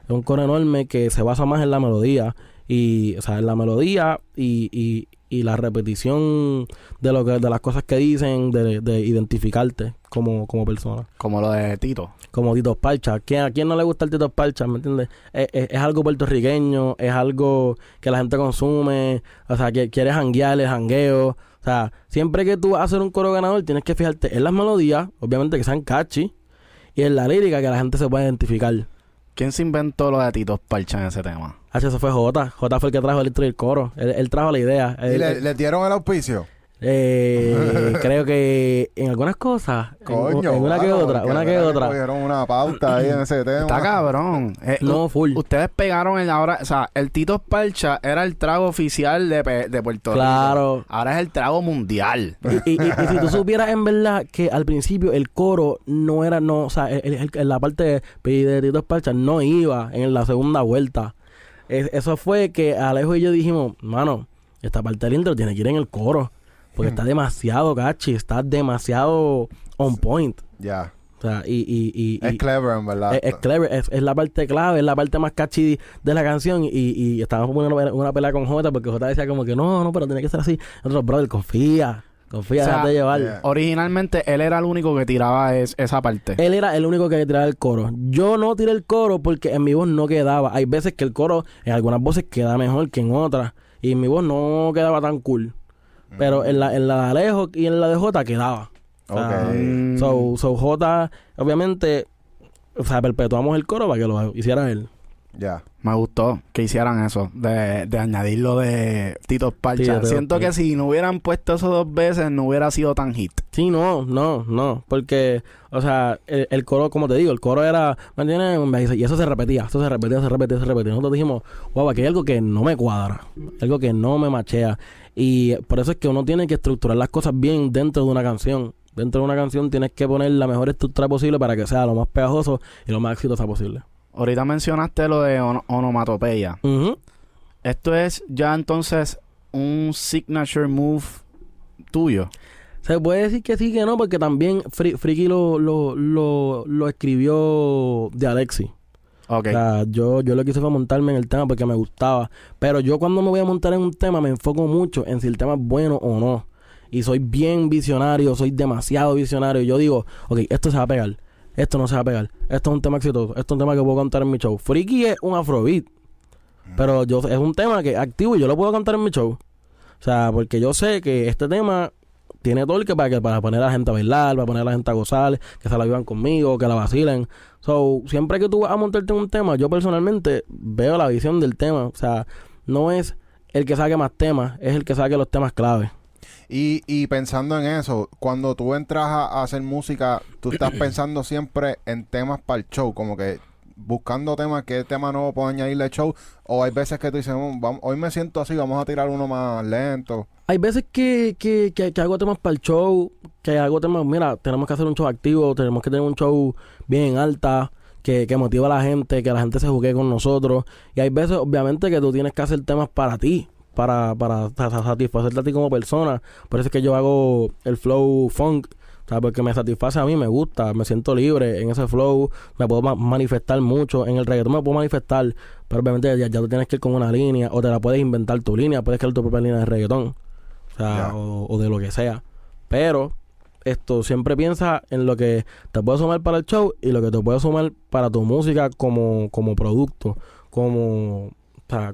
Es un coro enorme que se basa más en la melodía y, o sea, en la melodía y, y, y la repetición de lo que de las cosas que dicen de, de identificarte como, como persona. Como lo de Tito. Como Tito Parcha. ¿A quién no le gusta el Tito Parcha? ¿me entiendes? Es, algo puertorriqueño es algo que la gente consume. O sea que quieres janguear el jangueo. O sea siempre que tú vas a hacer un coro ganador tienes que fijarte en las melodías obviamente que sean catchy y en la lírica que la gente se pueda identificar ¿Quién se inventó lo de Tito Parcha en ese tema? H, eso fue J. J fue el que trajo el intro y el coro. Él, trajo la idea. ¿Y le, dieron el auspicio? Eh, creo que en algunas cosas, Coño, en, una que otra, una que otra. Dieron una pauta ahí en ese tema. Está cabrón. Eh, no, full. Ustedes pegaron el ahora, o sea, el Tito Parcha era el trago oficial de, de Puerto Rico. Claro. Ahora es el trago mundial. Y, si tú supieras en verdad que al principio el coro no era, no, o sea, el, la parte de Tito Parcha no iba en la segunda vuelta eso fue que Alejo y yo dijimos, mano, esta parte del intro tiene que ir en el coro. Porque está demasiado gachi, está demasiado on point. Ya. O sea, y, y, y, es clever, en verdad. Es, clever, es, la parte clave, es la parte más catchy de la canción. Y, y estábamos poniendo una, pelea con Jota porque Jota decía como que no, no, pero tiene que ser así. Nosotros, brother, confía. Confía, déjate llevar. Originalmente él era el único que tiraba esa parte. Él era el único que tiraba el coro. Yo no tiré el coro porque en mi voz no quedaba. Hay veces que el coro en algunas voces queda mejor que en otras. Y en mi voz no quedaba tan cool. Pero en la, en la de Alejo y en la de Jota quedaba. Okay. so, so J, obviamente, o sea, perpetuamos el coro para que lo hiciera él. Ya. Me gustó que hicieran eso, de, de añadirlo de Tito Parcha. Siento que si no hubieran puesto eso dos veces, no hubiera sido tan hit. Sí, no, no, no. Porque, o sea, el, coro, como te digo, el coro era, ¿me entiendes? Y eso se repetía, eso se repetía, se repetía, se repetía. Nosotros dijimos, wow, aquí hay algo que no me cuadra, algo que no me machea. Y por eso es que uno tiene que estructurar las cosas bien dentro de una canción dentro de una canción tienes que poner la mejor estructura posible para que sea lo más pegajoso y lo más exitosa posible. Ahorita mencionaste lo de onomatopeya. Esto es ya entonces un signature move tuyo. Se puede decir que sí, que no, porque también Friki lo, lo, lo, escribió de Alexi. Okay. O sea, yo, yo lo que hice fue montarme en el tema porque me gustaba. Pero yo cuando me voy a montar en un tema me enfoco mucho en si el tema es bueno o no y soy bien visionario, soy demasiado visionario. Yo digo, ok, esto se va a pegar, esto no se va a pegar, esto es un tema exitoso, esto es un tema que puedo contar en mi show. Freaky es un afrobeat, pero yo es un tema que activo y yo lo puedo cantar en mi show. O sea, porque yo sé que este tema tiene todo el que para, que, para poner a la gente a bailar, para poner a la gente a gozar, que se la vivan conmigo, que la vacilen. So, siempre que tú vas a montarte en un tema, yo personalmente veo la visión del tema. O sea, no es el que saque más temas, es el que saque los temas clave. Y, y pensando en eso, cuando tú entras a, hacer música, tú estás pensando siempre en temas para el show, como que buscando temas, qué tema nuevo puedo añadirle al show, o hay veces que tú dices, mm, hoy me siento así, vamos a tirar uno más lento. Hay veces que, que, que, hago temas para el show, que hago temas, mira, tenemos que hacer un show activo, tenemos que tener un show bien alta, que, que motiva a la gente, que la gente se juegue con nosotros. Y hay veces, obviamente, que tú tienes que hacer temas para ti, para, para satisfacerte a ti como persona. Por eso es que yo hago el flow funk, ¿sabes? Porque me satisface a mí, me gusta, me siento libre en ese flow, me puedo manifestar mucho. En el reggaetón me puedo manifestar, pero obviamente ya, ya tú tienes que ir con una línea, o te la puedes inventar tu línea, puedes crear tu propia línea de reggaetón, o sea, o, de lo que sea. Pero esto siempre piensa en lo que te puede sumar para el show y lo que te puede sumar para tu música como, como producto, como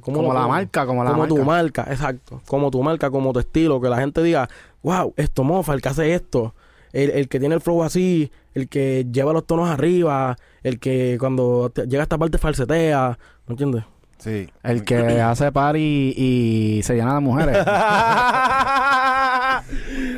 como, la marca, como la como tu marca, exacto. Como tu marca, como tu estilo, que la gente diga, wow, esto mofa, el que hace esto, el, que tiene el flow así, el que lleva los tonos arriba, el que cuando llega a esta parte falsetea, ¿me entiendes? Sí. El que hace party y se llena de mujeres.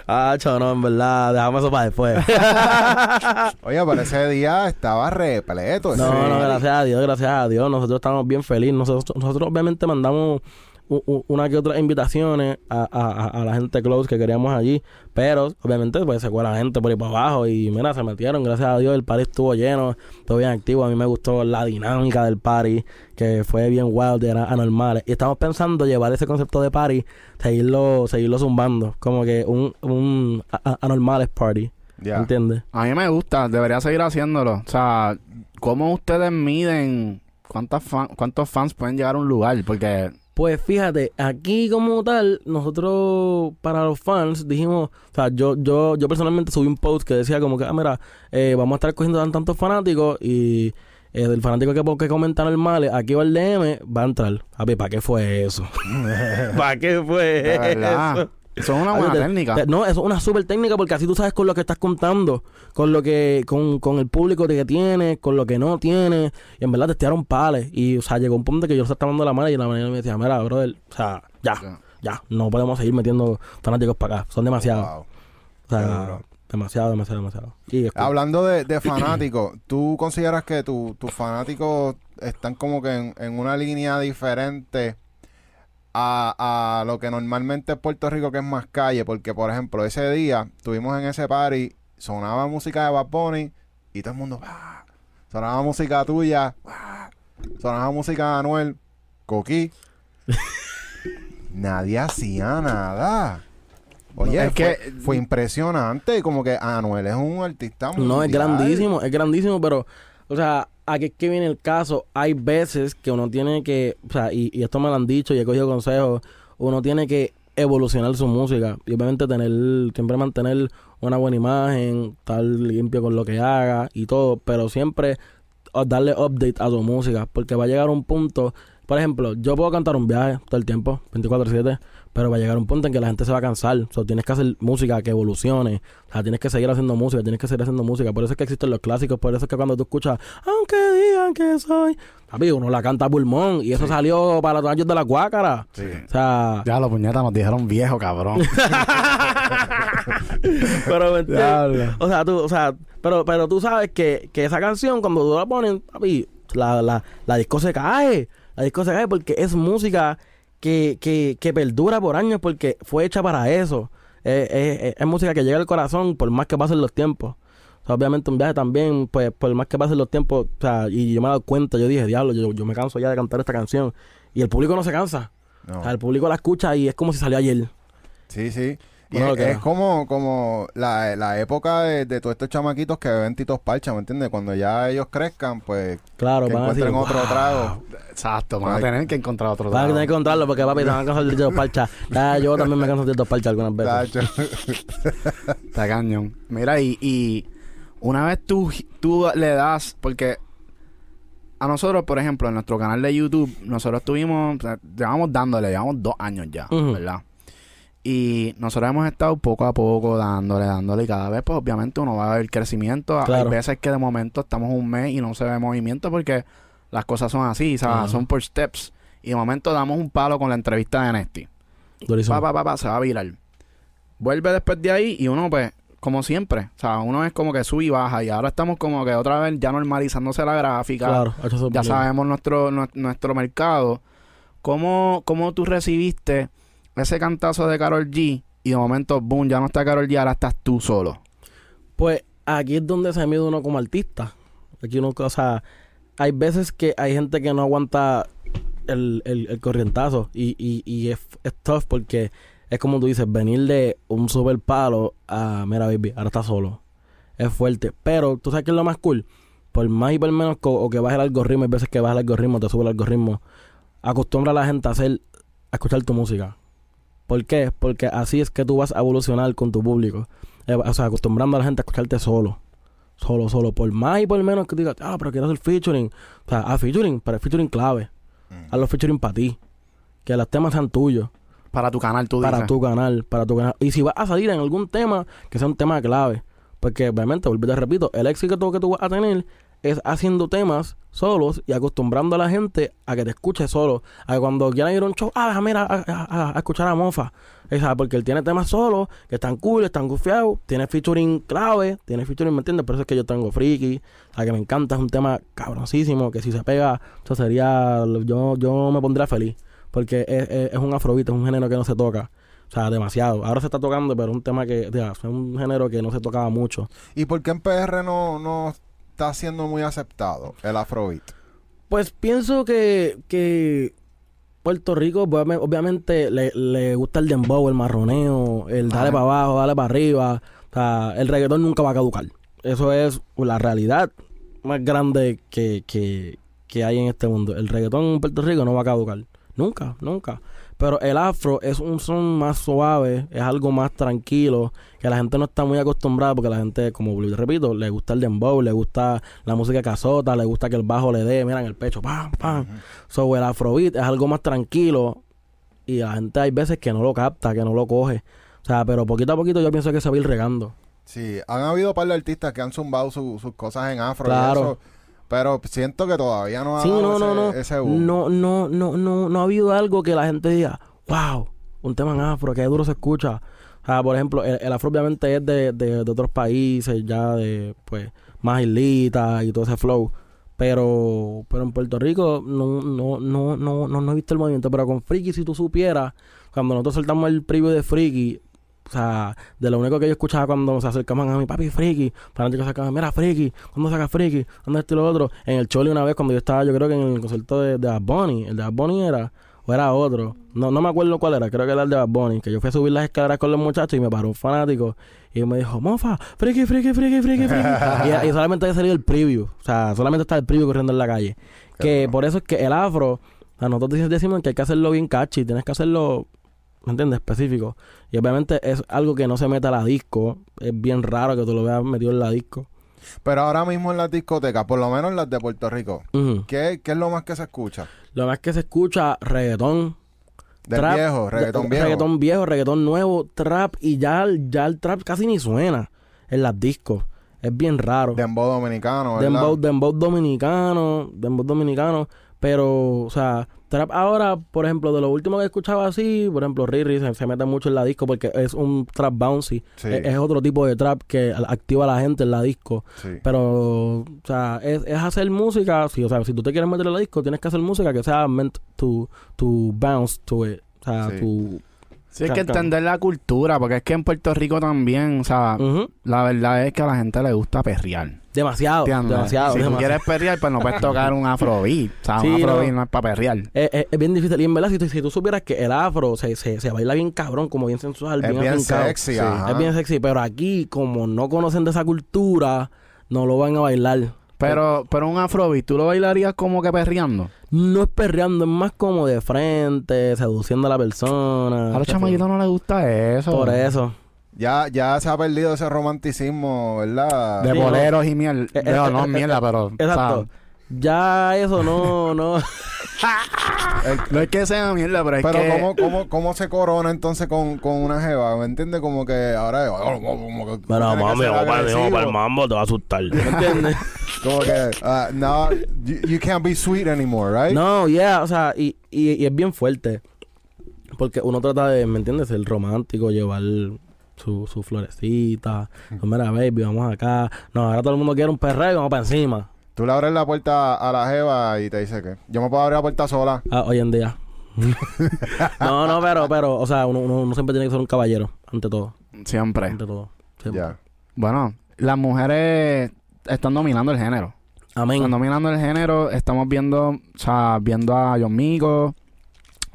ah, no, en verdad, dejamos eso para después. Oye, pero ese día estaba repleto. No, no, gracias a Dios, gracias a Dios. Nosotros estamos bien felices. Nosotros, nosotros obviamente mandamos una que otra invitaciones a, a, la gente close que queríamos allí, pero obviamente pues se fue la gente por ahí para abajo y mira, se metieron, gracias a Dios el party estuvo lleno, estuvo bien activo, a mí me gustó la dinámica del party, que fue bien wild, era anormal, y estamos pensando llevar ese concepto de party, seguirlo, seguirlo zumbando, como que un, un anormales party. ¿Entiendes? A mí me gusta, debería seguir haciéndolo. O sea, ¿cómo ustedes miden cuántas cuántos fans pueden llegar a un lugar? Porque pues fíjate, aquí como tal, nosotros para los fans dijimos, o sea, yo yo yo personalmente subí un post que decía como que, ah, mira, eh, vamos a estar cogiendo tan, tantos fanáticos y eh, el fanático que, que comentar el mal, aquí va el DM, va a entrar. A ver, ¿para qué fue eso? ¿Para qué fue eso? Es una buena técnica. no, eso es una súper técnica porque así tú sabes con lo que estás contando, con lo que, con, con el público que tienes, con lo que no tienes. Y en verdad te tiraron pales. Y, o sea, llegó un punto que yo se estaba dando la mano y la manera me decía, mira, brother, o sea, ya, ya, no podemos seguir metiendo fanáticos para acá. Son demasiados. O sea, demasiado, demasiado, demasiado. Hablando de, fanáticos, ¿tú consideras que tus fanáticos están como que en, en una línea diferente? A, lo que normalmente es Puerto Rico, que es más calle, porque por ejemplo, ese día tuvimos en ese party, sonaba música de Bad Bunny y todo el mundo, sonaba música tuya, sonaba música de Anuel, Coqui. nadie hacía nada. Oye, es que fue impresionante. Como que Anuel es un artista muy. No, es grandísimo, es grandísimo, pero, o sea, aquí es que viene el caso. Hay veces que uno tiene que, o sea, y, y esto me lo han dicho y he cogido consejos, uno tiene que evolucionar su música y obviamente tener, siempre mantener una buena imagen, estar limpio con lo que haga y todo, pero siempre darle update a su música, porque va a llegar un punto, por ejemplo, yo puedo cantar un viaje todo el tiempo, 24/7, pero va a llegar un punto en que la gente se va a cansar. O sea, tienes que hacer música que evolucione. O sea, tienes que seguir haciendo música, tienes que seguir haciendo música. Por eso es que existen los clásicos, por eso es que cuando tú escuchas, aunque digan que soy, papi, uno la canta a pulmón. Y eso salió para los años de la guácara. Sí. O sea. Ya, los puñetas nos dijeron viejo, cabrón. pero, o sea, tú, o sea, pero, pero tú sabes que, que esa canción, cuando tú la pones, papi, la, la, la disco se cae. La disco se cae porque es música que, que, que perdura por años porque fue hecha para eso. es música que llega al corazón por más que pasen los tiempos. obviamente un viaje también, pues por más que pasen los tiempos, o sea, y yo me he dado cuenta, yo dije, diablo, yo, yo me canso ya de cantar esta canción. Y el público no se cansa. O sea, el público la escucha y es como si salió ayer. Sí, sí. Y es, como, como la, la época de, de, todos estos chamaquitos que beben Titos Parcha, ¿me entiendes? Cuando ya ellos crezcan, pues claro, que encuentren otro trago. Exacto, van a tener que encontrar otro trago. Van a tener que encontrarlo porque papi, te van a cansar de Titos Parcha. yo también me canso de Titos Parcha algunas veces. Está cañón. Mira, y, y una vez tú, tú le das, porque a nosotros, por ejemplo, en nuestro canal de YouTube, nosotros estuvimos, llevamos dándole, llevamos dos años ya, ¿verdad? Y nosotros hemos estado poco a poco dándole, dándole. Y cada vez, pues obviamente uno va a ver crecimiento. Hay veces que de momento estamos un mes y no se ve movimiento porque las cosas son así, ¿sabes? Son por steps. Y de momento damos un palo con la entrevista de Nesty. Pa, pa, pa, se va a virar. Vuelve después de ahí y uno, pues, como siempre. O sea, uno es como que sube y baja. Y ahora estamos como que otra vez ya normalizándose la gráfica. Claro, ya sabemos nuestro, nuestro, mercado. ¿Cómo, ¿Cómo tú recibiste ese cantazo de Carol G y de momento, boom, ya no está Carol G, ahora estás tú solo? Pues aquí es donde se mide uno como artista. Aquí uno, o sea, hay veces que hay gente que no aguanta el, el, corrientazo y, y, y es, tough porque es como tú dices, venir de un super palo a, mira, baby, ahora está solo. Es fuerte. Pero, ¿tú sabes qué es lo más cool? Por más y por menos o que baje el algoritmo, hay veces que baja el algoritmo, te sube el algoritmo, acostumbra a la gente a hacer, a escuchar tu música. ¿Por qué? Porque así es que tú vas a evolucionar con tu público. Eh, o sea, acostumbrando a la gente a escucharte solo. Solo, solo. Por más y por menos que digas, ah, pero quiero hacer featuring. O sea, a featuring, pero el featuring clave. Mm. Haz los featuring para ti. Que los temas sean tuyos. Para tu canal, tú Para tu canal, para tu canal. Y si vas a salir en algún tema, que sea un tema clave. Porque, obviamente, vuelvo te repito, el éxito que tú vas a tener es haciendo temas solos y acostumbrando a la gente a que te escuche solo. A que cuando quieran ir a un show, ah, mira, a, escuchar a Mofa. Esa, porque él tiene temas solos, que están cool, están gufiados, tiene featuring clave, tiene featuring, ¿me entiendes? Por eso es que yo tengo Freaky, a que me encanta, es un tema cabroncísimo, que si se pega, eso sería, yo, yo me pondría feliz. Porque es, es, un afrobeat, es un género que no se toca. O sea, demasiado. Ahora se está tocando, pero es un tema que, o es un género que no se tocaba mucho. ¿Y por qué en PR no está siendo muy aceptado el afrobeat? Pues pienso que, que Puerto Rico, pues, obviamente, le, gusta el dembow, el marroneo, el dale para abajo, dale para arriba. O sea, el reggaetón nunca va a caducar. Eso es la realidad más grande que, que, que hay en este mundo. El reggaetón en Puerto Rico no va a caducar. Nunca, nunca. Pero el afro es un son más suave, es algo más tranquilo, que la gente no está muy acostumbrada porque la gente, como repito, le gusta el dembow, le gusta la música casota, le gusta que el bajo le dé, mira, en el pecho, pam, pam. So, el afrobeat es algo más tranquilo y la gente hay veces que no lo capta, que no lo coge. O sea, pero poquito a poquito yo pienso que se va a ir regando. Sí, han habido un par de artistas que han zumbado sus cosas en afro claro. y eso pero siento que todavía no ha sí, no, no, no. no, no, no, no, no ha habido algo que la gente diga, wow, un tema en afro, que duro se escucha. O sea, por ejemplo, el, afro obviamente es de, de, otros países, ya de, pues, más islitas y todo ese flow. Pero, pero en Puerto Rico no, no, no, no, no, no he visto el movimiento. Pero con Friki, si tú supieras, cuando nosotros soltamos el preview de Friki, o sea, de lo único que yo escuchaba cuando se acercaban a mi papi friki, se acercaban, mira friki, ¿cuándo saca friki? ¿Dónde esto y lo otro? En el Choli una vez cuando yo estaba, yo creo que en el concierto de, de Bad Bunny, el de Bad Bunny era, o era otro, no, no me acuerdo cuál era, creo que era el de Bad Bunny, que yo fui a subir las escaleras con los muchachos y me paró un fanático y me dijo, mofa, friki, friki, friki, friki, friki. y, y, solamente había salido el preview, o sea, solamente está el preview corriendo en la calle. Que por eso es que el afro, a nosotros decimos que hay que hacerlo bien catchy, tienes que hacerlo ¿me entiendes? Específico. Y obviamente es algo que no se mete a la disco. Es bien raro que tú lo veas metido en la disco. Pero ahora mismo en las discotecas, por lo menos en las de Puerto Rico, ¿qué, es lo más que se escucha? Lo más que se escucha, reggaetón. Del viejo, reggaetón viejo. Reggaetón viejo, reggaetón nuevo, trap. Y ya, ya el trap casi ni suena en las discos. Es bien raro. Dembow dominicano, ¿verdad? Dembow, dembow dominicano, dembow dominicano. Pero, o sea, trap ahora, por ejemplo, de lo último que he escuchado así, por ejemplo, Riri se, mete mucho en la disco porque es un trap bouncy. Es, otro tipo de trap que activa a la gente en la disco. Pero, o sea, es, hacer música. Sí, o sea, si tú te quieres meter en la disco, tienes que hacer música que sea meant to, to bounce to it. O sea, tu Sí, hay que entender la cultura, porque es que en Puerto Rico también, o sea, la verdad es que a la gente le gusta perrear. Demasiado, demasiado. Si tú quieres perrear, pues no puedes tocar un afrobeat. O sea, un afrobeat no. es para perrear. Es, bien difícil. Y en verdad, si tú, supieras que el afro se, se, se, baila bien cabrón, como bien sensual, es bien, sexy. Es bien sexy, pero aquí, como no conocen de esa cultura, no lo van a bailar. Pero, pero un afrobeat, ¿tú lo bailarías como que perreando? No es perreando, es más como de frente, seduciendo a la persona. A los chamaquitos no les gusta eso. Por eso. Ya, ya se ha perdido ese romanticismo, ¿verdad? De boleros y miel. Eh, no, no eh, mierda, pero... Exacto. Ya eso no, no. no es que sea mierda, pero es que. Pero ¿cómo, cómo, cómo se corona entonces con, con una jeva? ¿Me entiendes? Como que ahora. Como que, pero mami, vamos para, para el mambo, te va a asustar. ¿Me entiendes? como que. Uh, no, you, can't be sweet anymore, right? No, yeah, o sea, y, y, y es bien fuerte. Porque uno trata de, ¿me entiendes? Ser romántico, llevar su, su florecita. Pues mira, baby, vamos acá. No, ahora todo el mundo quiere un perreo y vamos para encima. Tú le abres la puerta a la jeva y te dice que yo me puedo abrir la puerta sola. Ah, hoy en día. no, no, pero, pero, o sea, uno, uno, siempre tiene que ser un caballero, ante todo. Siempre. Ante todo. Ya. Bueno, las mujeres están dominando el género. Amén. Están dominando el género. Estamos viendo, o sea, viendo a John Migo,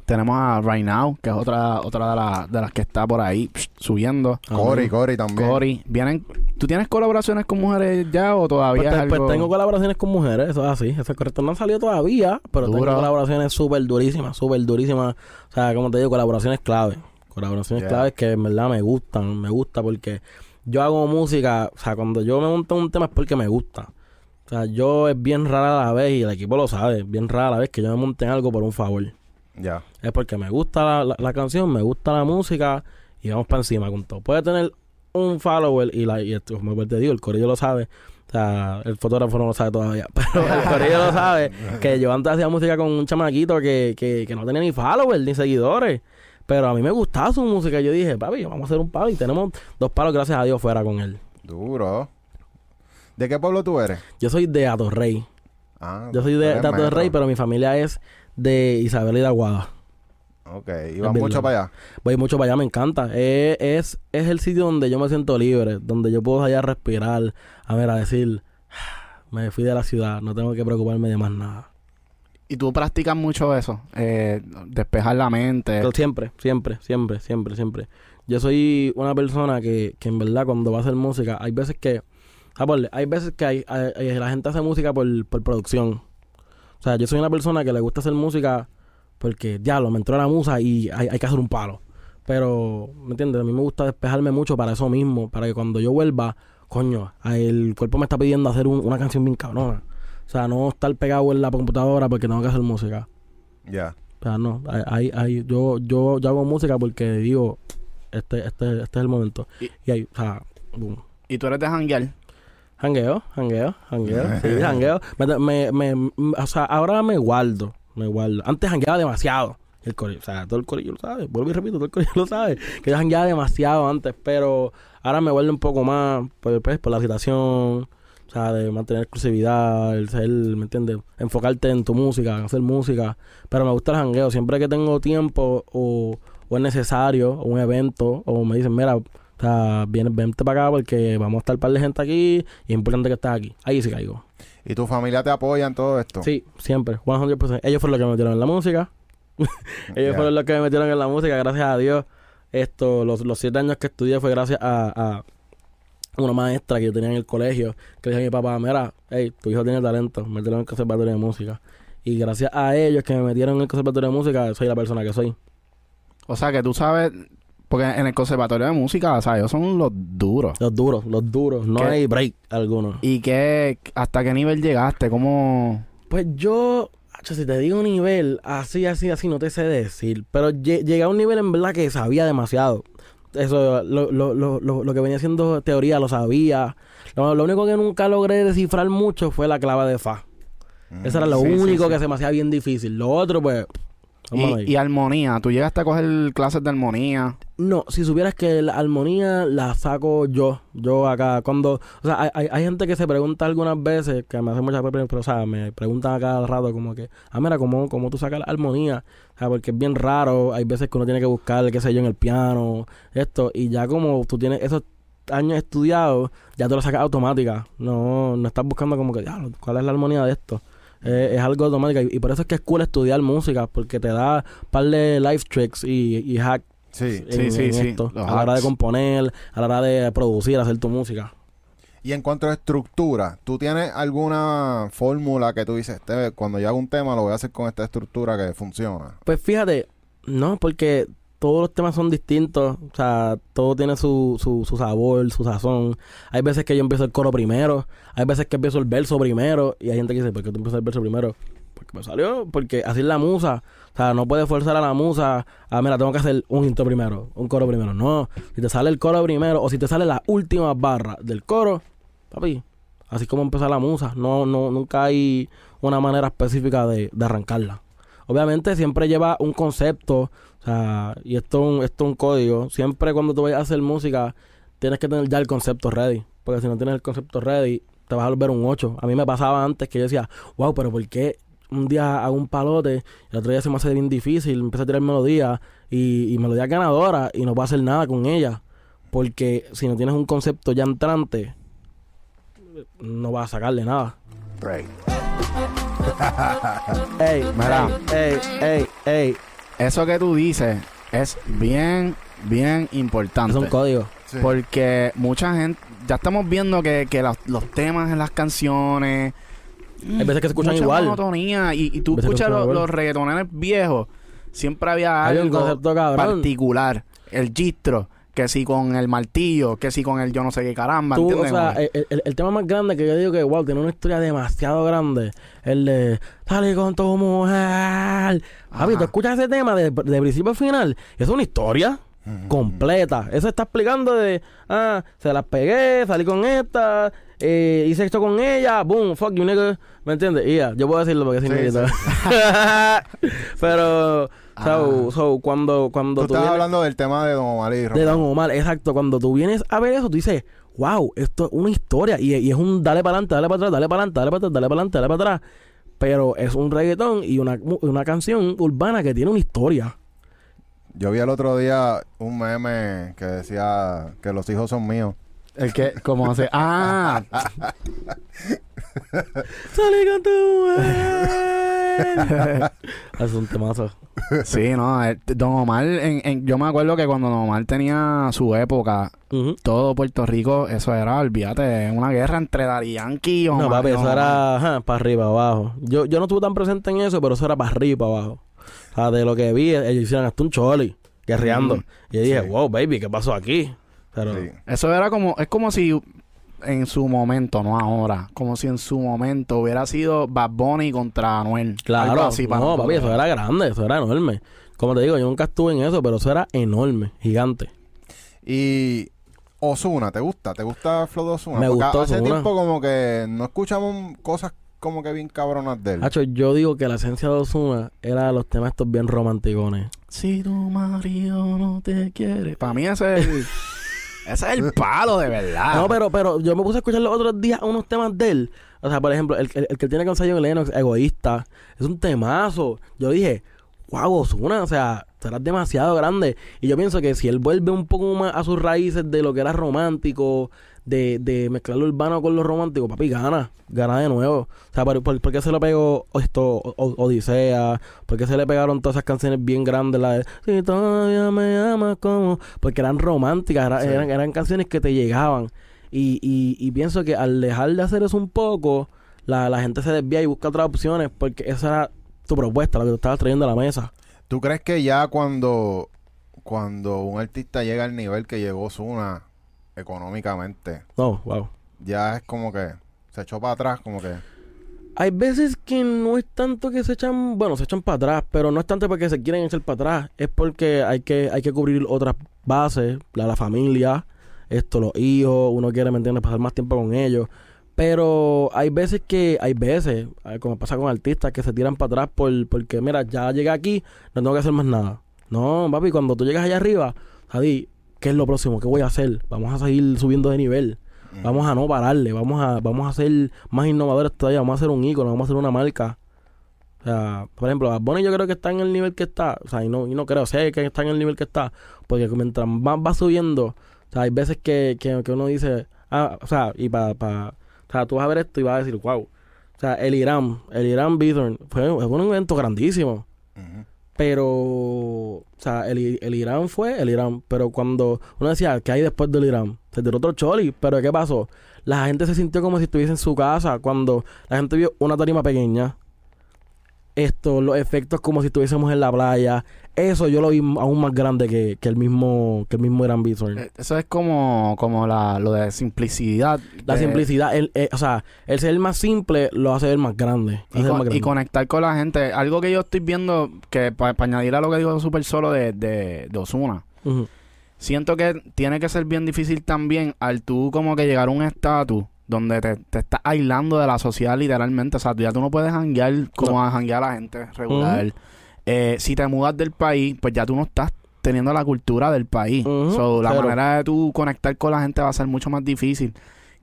tenemos a Right Now, que es otra otra de, de las que está por ahí subiendo. Cory, Cory también. Cory. Vienen, ¿Tú tienes colaboraciones con mujeres ya o todavía pues, pues tengo colaboraciones con mujeres, eso es así. Eso es correcto. No han salido todavía, pero tengo colaboraciones súper durísimas, súper durísimas. O sea, como te digo, colaboraciones clave. Colaboraciones claves que en verdad me gustan. Me gusta porque yo hago música, o sea, cuando yo me monto un tema es porque me gusta. O sea, yo es bien rara la vez y el equipo lo sabe, es bien rara la vez que yo me monte en algo por un favor. Ya. Es porque me gusta la, canción, me gusta la música y vamos para encima con todo. Puede tener un follower y, la, y esto, como te digo, el corillo lo sabe. O sea, el fotógrafo no lo sabe todavía, pero el corillo lo sabe. Que yo antes hacía música con un chamaquito que, que, que no tenía ni followers ni seguidores. Pero a mí me gustaba su música. Yo dije, papi, vamos a hacer un palo. Y tenemos dos palos, gracias a Dios, fuera con él. Duro. ¿De qué pueblo tú eres? Yo soy de Atorrey. Ah, yo soy de, de Atorrey, pero mi familia es de Isabel y de Aguada. Ok, ¿y vas mucho para allá? Voy mucho para allá, me encanta. Es, es, es, el sitio donde yo me siento libre, donde yo puedo allá respirar, a ver, a decir, me fui de la ciudad, no tengo que preocuparme de más nada. ¿Y tú practicas mucho eso? Eh, despejar la mente. siempre, siempre, siempre, siempre, siempre. Yo soy una persona que, que en verdad cuando va a hacer música, hay veces que, ah, hay veces que hay, la gente hace música por, por producción o sea, yo soy una persona que le gusta hacer música porque, diablo, me entró la musa y hay, que hacer un palo. Pero, ¿me entiendes? A mí me gusta despejarme mucho para eso mismo, para que cuando yo vuelva, coño, el cuerpo me está pidiendo hacer una canción bien cabrona. O sea, no estar pegado en la computadora porque tengo que hacer música. Ya. O sea, no, hay, hay, yo, yo, yo hago música porque digo, este, este, este es el momento. Y, ahí, o sea, boom. ¿Y tú eres de janguear? Jangueo, jangueo, jangueo. sí, jangueo. Me, me, me, o sea, ahora me guardo. Me guardo. Antes jangueaba demasiado. El corillo, o sea, todo el corillo lo sabe. Vuelvo y repito, todo el corillo lo sabe. Que yo jangueaba demasiado antes, pero ahora me guardo un poco más pues, pues, por la situación. O sea, de mantener exclusividad, el ser, ¿me entiendes? Enfocarte en tu música, hacer música. Pero me gusta el jangueo. Siempre que tengo tiempo o, o es necesario, o un evento, o me dicen, mira, o sea, vente para acá porque vamos a estar un par de gente aquí y es importante que estés aquí. Ahí sí caigo. ¿Y tu familia te apoya en todo esto? Sí, siempre, 100%. Ellos fueron los que me metieron en la música. Ellos fueron los que me metieron en la música, gracias a Dios. Esto, los, los siete años que estudié fue gracias a, a una maestra que yo tenía en el colegio, que le dije a mi papá, mira, hey, tu hijo tiene talento, mételo en el conservatorio de música. Y gracias a ellos que me metieron en el conservatorio de música, soy la persona que soy. O sea que tú sabes, porque en el conservatorio de música, o sea, ellos son los duros. Los duros, los duros, no hay break alguno. ¿Y qué, hasta qué nivel llegaste? ¿Cómo...? Pues yo, si te digo un nivel, así, así, así, no te sé decir. Pero llegué a un nivel en verdad que sabía demasiado. Eso, lo, lo, lo, lo que venía siendo teoría, lo sabía. Lo, único que nunca logré descifrar mucho fue la clave de Fa. Eso era lo único que se me hacía bien difícil. Lo otro, pues, y, armonía, ¿tú llegaste a coger clases de armonía? No, si supieras que la armonía la saco yo, yo acá. Cuando, o sea, hay, hay gente que se pregunta algunas veces, que me hace muchas preguntas, pero, o sea, me preguntan a cada rato como que, ah, mira, ¿cómo, cómo tú sacas la armonía? O sea, porque es bien raro, hay veces que uno tiene que buscar, qué sé yo, en el piano, esto, y ya como tú tienes esos años estudiados, ya te lo sacas automática. No, no estás buscando como que, ¿cuál es la armonía de esto? Es algo automático. Y, por eso es que es cool estudiar música, porque te da un par de life tricks y, y hacks sí, sí, sí, esto, a la hora de componer, a la hora de producir, hacer tu música. Y en cuanto a estructura, ¿tú tienes alguna fórmula que tú dices, este, cuando yo hago un tema lo voy a hacer con esta estructura que funciona? Pues fíjate, no, porque todos los temas son distintos, o sea, todo tiene su, su, su, sabor, su sazón. Hay veces que yo empiezo el coro primero, hay veces que empiezo el verso primero, y hay gente que dice, ¿por qué tú empiezas el verso primero? Porque me salió, porque así es la musa. O sea, no puedes forzar a la musa a, mira, tengo que hacer un intro primero, un coro primero. No, si te sale el coro primero, o si te sale la última barra del coro, papi, así como empezar la musa. No, no, nunca hay una manera específica de, de arrancarla. Obviamente siempre lleva un concepto, o sea, y esto, esto es un código. Siempre cuando tú vayas a hacer música, tienes que tener ya el concepto ready. Porque si no tienes el concepto ready, te vas a volver un 8. A mí me pasaba antes que yo decía, wow, pero ¿por qué un día hago un palote y el otro día se me hace bien difícil? Empiezo a tirar melodías y, y melodías ganadoras y no puedo hacer nada con ellas. Porque si no tienes un concepto ya entrante, no vas a sacarle nada. Right. ey, mira, ey, ey, ey, eso que tú dices es bien, bien importante. Es un código. Porque mucha gente, ya estamos viendo que, que los, temas en las canciones... Hay veces que se escuchan igual. Monotonía, y, y tú escuchas los, los reggaetoneros viejos, siempre había algo concepto particular. El gistro que si con el martillo, que si con el yo no sé qué caramba. Tú, o sea, el, tema más grande que yo digo que, wow, tiene una historia demasiado grande. El de, sale con tu mujer. Javi, tú escuchas ese tema de, principio a final. Es una historia completa. Eso está explicando de, ah, se las pegué, salí con esta, eh, hice esto con ella, boom, fuck you nigga. ¿Me entiendes? Y ya, yo puedo decirlo porque es sí, Pero So, so, cuando, cuando tú, estás hablando del tema de Don Omar y De Don Omar, exacto. Cuando tú vienes a ver eso, tú dices, wow, esto es una historia. Y, y es un dale para adelante, dale para atrás, dale para adelante, dale para atrás, dale para adelante, dale para atrás. Pero es un reggaetón y una, una canción urbana que tiene una historia. Yo vi el otro día un meme que decía que los hijos son míos. El que, ¿cómo hace? ¡Ah! ¡Salí con tu Es un temazo. Sí, no. Eh, Don Omar, en, yo me acuerdo que cuando Don Omar tenía su época, todo Puerto Rico, eso era, olvídate, una guerra entre Yankee y Omar. No, papi, eso era para arriba, abajo. Yo, yo no estuve tan presente en eso, pero eso era para arriba, abajo. O sea, de lo que vi, ellos hicieron hasta un choli, guerreando. Y dije, wow, baby, ¿qué pasó aquí? Pero... Eso era como, es como si en su momento, no ahora. Como si en su momento hubiera sido Bad Bunny contra Anuel. Claro, así no, papi, eso era grande, eso era enorme. Como te digo, yo nunca estuve en eso, pero eso era enorme, gigante. Y Osuna, ¿te gusta? ¿Te gusta Flow de Osuna? Me Porque gustó hace tiempo como que no escuchamos cosas como que bien cabronas de él. Hacho, yo digo que la esencia de Osuna era los temas estos bien romanticones. Si tu marido no te quiere. Para mí ese es. Ese es el palo, de verdad. No, pero, pero yo me puse a escuchar los otros días unos temas de él. O sea, por ejemplo, el, el, que tiene con Zion Lennox, Egoísta, es un temazo. Yo dije, wow, Osuna, o sea, serás demasiado grande. Y yo pienso que si él vuelve un poco más a sus raíces de lo que era romántico, de, de mezclar lo urbano con lo romántico, papi, gana, gana de nuevo. O sea, ¿por, por, qué se le pegó esto, Odisea? ¿Por qué se le pegaron todas esas canciones bien grandes? La de Si todavía me amas como... Porque eran románticas, eran, eran, canciones que te llegaban. Y, y, y pienso que al dejar de hacer eso un poco, la, la gente se desvía y busca otras opciones porque esa era tu propuesta, lo que tú estabas trayendo a la mesa. ¿Tú crees que ya cuando, cuando un artista llega al nivel que llegó Zuna económicamente, no, wow. ya es como que se echó para atrás, como que... Hay veces que no es tanto que se echan, bueno, se echan para atrás, pero no es tanto porque se quieren echar para atrás, es porque hay que, hay que cubrir otras bases, la, la familia, esto, los hijos, uno quiere, ¿me entiendes?, pasar más tiempo con ellos. Pero hay veces que, hay veces, como pasa con artistas, que se tiran para atrás por, porque, mira, ya llegué aquí, no tengo que hacer más nada. No, papi, cuando tú llegas allá arriba, Javi, ¿qué es lo próximo? ¿Qué voy a hacer? Vamos a seguir subiendo de nivel. Vamos a no pararle, vamos a, vamos a ser más innovadores todavía, vamos a hacer un ícono, vamos a hacer una marca. O sea, por ejemplo, Bad yo creo que está en el nivel que está, o sea, y no, y no creo, sé que está en el nivel que está, porque mientras más va subiendo, o sea, hay veces que, que, que uno dice, ah, o sea, y para o sea, tú vas a ver esto y vas a decir, wow. O sea, el Irán, el Irán Bithorn, fue, un evento grandísimo. Pero, o sea, el, el, Irán fue el Irán. Pero cuando uno decía, ¿qué hay después del Irán? Se tiró otro choli. Pero ¿qué pasó? La gente se sintió como si estuviese en su casa. Cuando la gente vio una tarima pequeña, esto, los efectos como si estuviésemos en la playa. Eso yo lo vi aún más grande que, que el mismo que el mismo Gran Bithorn. Eh, eso es como, como la, lo de simplicidad. La simplicidad, el, eh, o sea, el ser más simple lo hace ver más grande. Y, conectar con la gente. Algo que yo estoy viendo, que para añadir a lo que dijo Super Solo de, de, de Osuna. Siento que tiene que ser bien difícil también al tú como que llegar a un estatus donde te, te estás aislando de la sociedad literalmente. O sea, ya tú no puedes janguear como a janguear a la gente regular. Eh, si te mudas del país, pues ya tú no estás teniendo la cultura del país. so, la manera de tú conectar con la gente va a ser mucho más difícil.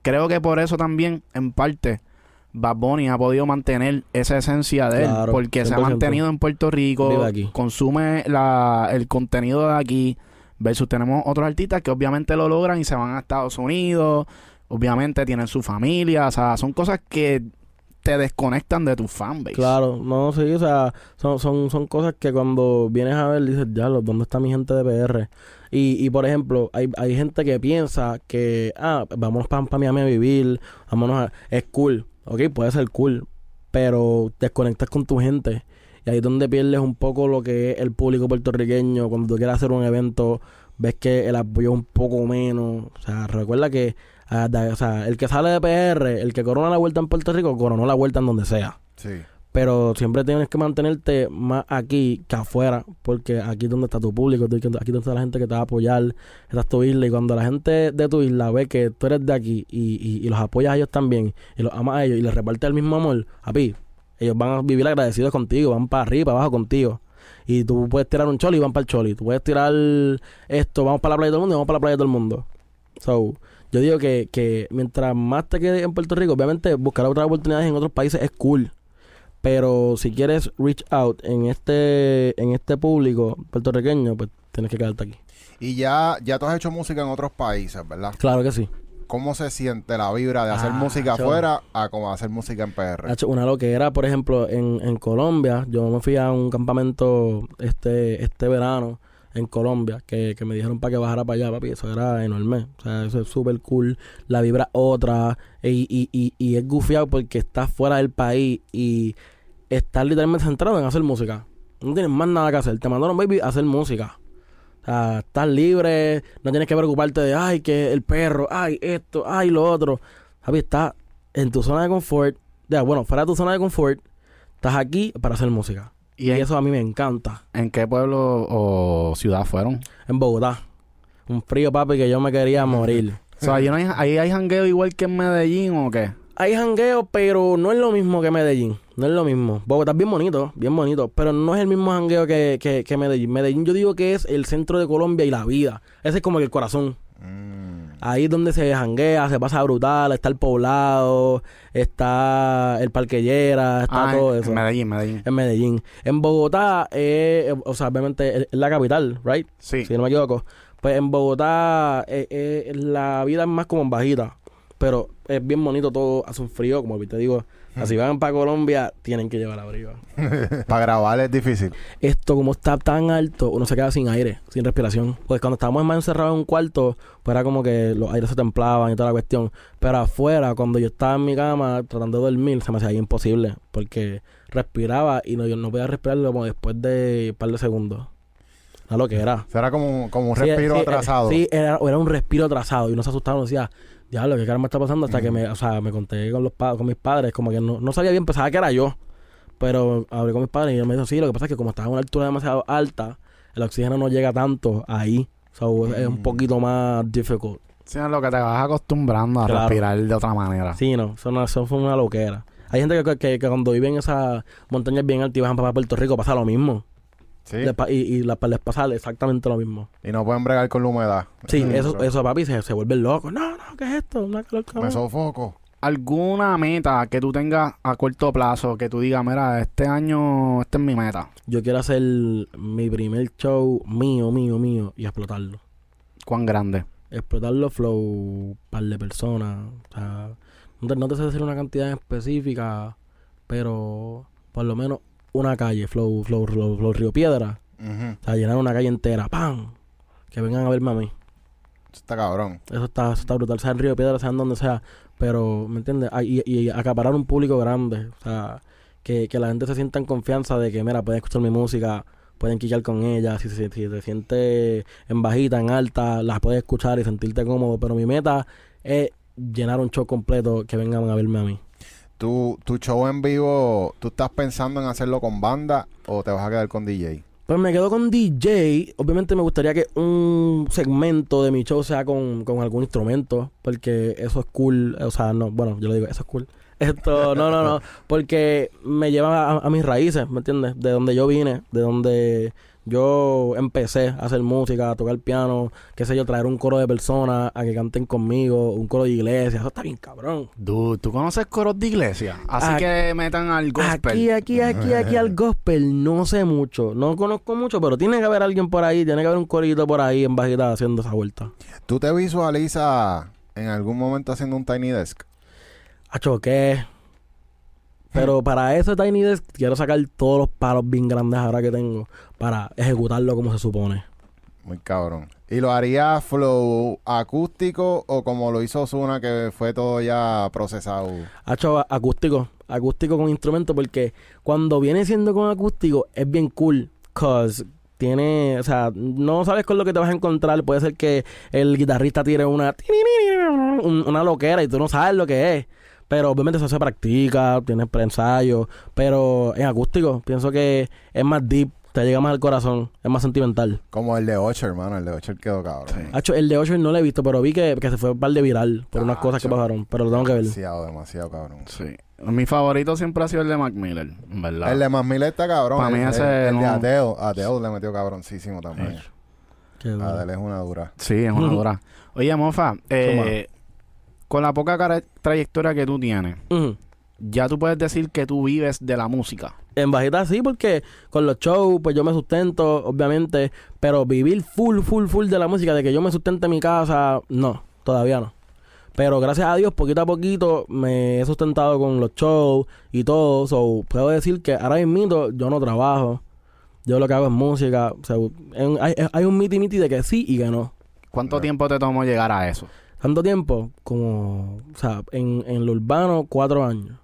Creo que por eso también, en parte, Bad Bunny ha podido mantener esa esencia de él. Porque se ha mantenido en Puerto Rico, consume la, el contenido de aquí. Versus tenemos otros artistas que obviamente lo logran y se van a Estados Unidos obviamente tienen su familia, o sea, son cosas que te desconectan de tu fanbase. Claro, no, sí, o sea, son, son, son cosas que cuando vienes a ver dices, ya, ¿dónde está mi gente de PR? Y, y por ejemplo, hay, hay gente que piensa que, ah, vámonos para pa Miami a vivir, vámonos a... Es cool, ok, puede ser cool, pero desconectas con tu gente. Y ahí es donde pierdes un poco lo que es el público puertorriqueño. Cuando tú quieres hacer un evento, ves que el apoyo es un poco menos. O sea, recuerda que Ah, o sea, el que sale de PR, el que corona la vuelta en Puerto Rico, coronó la vuelta en donde sea. Sí. Pero siempre tienes que mantenerte más aquí que afuera, porque aquí es donde está tu público, aquí es donde está la gente que te va a apoyar, esta es tu isla, y cuando la gente de tu isla ve que tú eres de aquí y, y, los apoyas a ellos también, y los amas a ellos, y les repartes el mismo amor, a ti, ellos van a vivir agradecidos contigo, van para arriba, para abajo contigo. Y tú puedes tirar un choli y van para el choli. Tú puedes tirar esto, vamos para la playa de todo el mundo y vamos para la playa de todo el mundo. So, yo digo que, que mientras más te quedes en Puerto Rico, obviamente buscar otras oportunidades en otros países es cool. Pero si quieres reach out en este en este público puertorriqueño, pues tienes que quedarte aquí. Y ya ya tú has hecho música en otros países, ¿verdad? Claro que sí. ¿Cómo se siente la vibra de hacer ah, música afuera a como hacer música en PR? una lo que era, por ejemplo, en, en Colombia, yo me fui a un campamento este este verano en Colombia, que, que me dijeron para que bajara para allá, papi, eso era enorme. O sea, eso es súper cool. La vibra otra. Y, y, y, es gufiado porque estás fuera del país y estás literalmente centrado en hacer música. No tienes más nada que hacer. Te mandaron, baby, a hacer música. O sea, estás libre, no tienes que preocuparte de, ay, que el perro, ay, esto, ay, lo otro. Papi, estás en tu zona de confort. Ya, bueno, fuera de tu zona de confort, estás aquí para hacer música. Y, eso a mí me encanta. ¿En qué pueblo o ciudad fueron? En Bogotá. Un frío, papi, que yo me quería morir. o sea, ¿ahí, no hay, ¿ahí hay jangueo igual que en Medellín o qué? Hay jangueo, pero no es lo mismo que Medellín. No es lo mismo. Bogotá es bien bonito, bien bonito. Pero no es el mismo jangueo que, que, Medellín. Medellín yo digo que es el centro de Colombia y la vida. Ese es como el corazón. Mm. Ahí es donde se janguea, se pasa brutal, está el poblado, está el parquellera, está Ah, todo en- eso. En Medellín, Medellín. En Medellín. En Bogotá, eh, o sea, obviamente es la capital, ¿right? Sí. Si no me equivoco. Pues en Bogotá eh, eh, la vida es más como en bajita. Pero es bien bonito todo, hace un frío, como te digo. Así van para Colombia, tienen que llevar abrigo. Para grabar es difícil. Esto, como está tan alto, uno se queda sin aire, sin respiración. Pues cuando estábamos más encerrados en un cuarto, pues era como que los aires se templaban y toda la cuestión. Pero afuera, cuando yo estaba en mi cama tratando de dormir, se me hacía imposible. Porque respiraba y no, yo no podía respirar como después de un par de segundos. A lo que era. Será como, como un Sí, respiro sí, atrasado. Sí, era, era un respiro atrasado y uno se asustaba, uno decía, diablo, ¿qué cara me está pasando? Hasta que me, o sea, me conté con los con mis padres, como que no, no sabía bien, pensaba que era yo. Pero hablé con mis padres y ellos me dijo, sí, lo que pasa es que como estás a una altura demasiado alta, el oxígeno no llega tanto ahí. O sea, es un poquito más difficult. Sí, es lo que te vas acostumbrando a Claro. respirar de otra manera. Sí, no, eso, no, eso fue una loquera. Hay gente que, que, que cuando vive en esas montañas bien altas y bajan para Puerto Rico pasa lo mismo. Sí. Les pa- y y la- les pasa exactamente lo mismo. Y no pueden bregar con la humedad. Sí, eso, pero- eso papi, se, se vuelven locos. No, no, ¿qué es esto? Una calor. Me sofoco. ¿Alguna meta que tú tengas a corto plazo que tú digas, mira, este año, esta es mi meta? Yo quiero hacer mi primer show mío, mío, mío y explotarlo. ¿Cuán grande? Explotarlo flow, par de personas. O sea, no te, no te sé decir una cantidad específica, pero por lo menos una calle, flow, flow, flow, flow Río Piedra. O sea, llenar una calle entera, ¡pam! Que vengan a verme a mí. Eso Está cabrón. Eso está, eso está brutal, sea en Río Piedra, sea en donde sea. Pero, ¿me entiendes? Ah, Y, y acaparar un público grande. O sea, que, que la gente se sienta en confianza de que, mira, pueden escuchar mi música, pueden quicar con ella. Si, se- si te sientes en bajita, en alta, las puedes escuchar y sentirte cómodo. Pero mi meta es llenar un show completo que vengan a verme a mí. ¿Tu, tu show en vivo, ¿tú estás pensando en hacerlo con banda o te vas a quedar con DJ? Pues me quedo con DJ. Obviamente me gustaría que un segmento de mi show sea con, con algún instrumento. Porque eso es cool. O sea, no, bueno, yo lo digo, eso es cool. Esto, no, no, no. Porque me lleva a, a mis raíces, ¿me entiendes? De donde yo vine, de donde yo empecé a hacer música, a tocar piano, qué sé yo, traer un coro de personas a que canten conmigo, un coro de iglesia. Eso está bien cabrón. Dude, ¿tú conoces coros de iglesia? Así Aquí- que metan al gospel. Aquí, aquí, aquí, aquí al gospel no sé mucho. No conozco mucho, pero tiene que haber alguien por ahí, tiene que haber un corito por ahí en bajita haciendo esa vuelta. ¿Tú te visualizas en algún momento haciendo un Tiny Desk? A choqué. Pero para ese Tiny Desk quiero sacar todos los palos bien grandes ahora que tengo para ejecutarlo como se supone. Muy cabrón. ¿Y lo haría flow acústico o como lo hizo Zuna que fue todo ya procesado? Hacho acústico, acústico con instrumento porque cuando viene siendo con acústico es bien cool, cause tiene, o sea, no sabes con lo que te vas a encontrar, puede ser que el guitarrista tire una un- una loquera y tú no sabes lo que es. Pero obviamente eso se practica, tienes pre-ensayo, pero en acústico pienso que es más deep, te llega más al corazón, es más sentimental. Como el de Ocho, hermano. El de Ocho quedó cabrón. Hacho, el de Ocho no lo he visto, pero vi que, que se fue un par de viral por unas cosas que pasaron, pero lo tengo que ver. Demasiado, demasiado cabrón. Sí. Mi favorito siempre ha sido el de Mac Miller, en verdad. El de Más Mil está cabrón. Pa' mí ese el, el de no- Adele. Adele le metió cabroncísimo también. Qué duro. Adele es una dura. Sí, es una dura. Oye, Mofa, eh, con la poca cara- trayectoria que tú tienes, ya tú puedes decir que tú vives de la música. En bajita sí, porque con los shows, pues yo me sustento, obviamente, pero vivir full, full, full de la música, de que yo me sustente en mi casa, no, todavía no. Pero gracias a Dios, poquito a poquito me he sustentado con los shows y todo. So, puedo decir que ahora mismo yo no trabajo. Yo lo que hago es música. O sea, en- hay, hay un miti miti de que sí y que no. ¿Cuánto tiempo te tomó llegar a eso? ¿Tanto tiempo? Como, o sea, en, en lo urbano, cuatro años.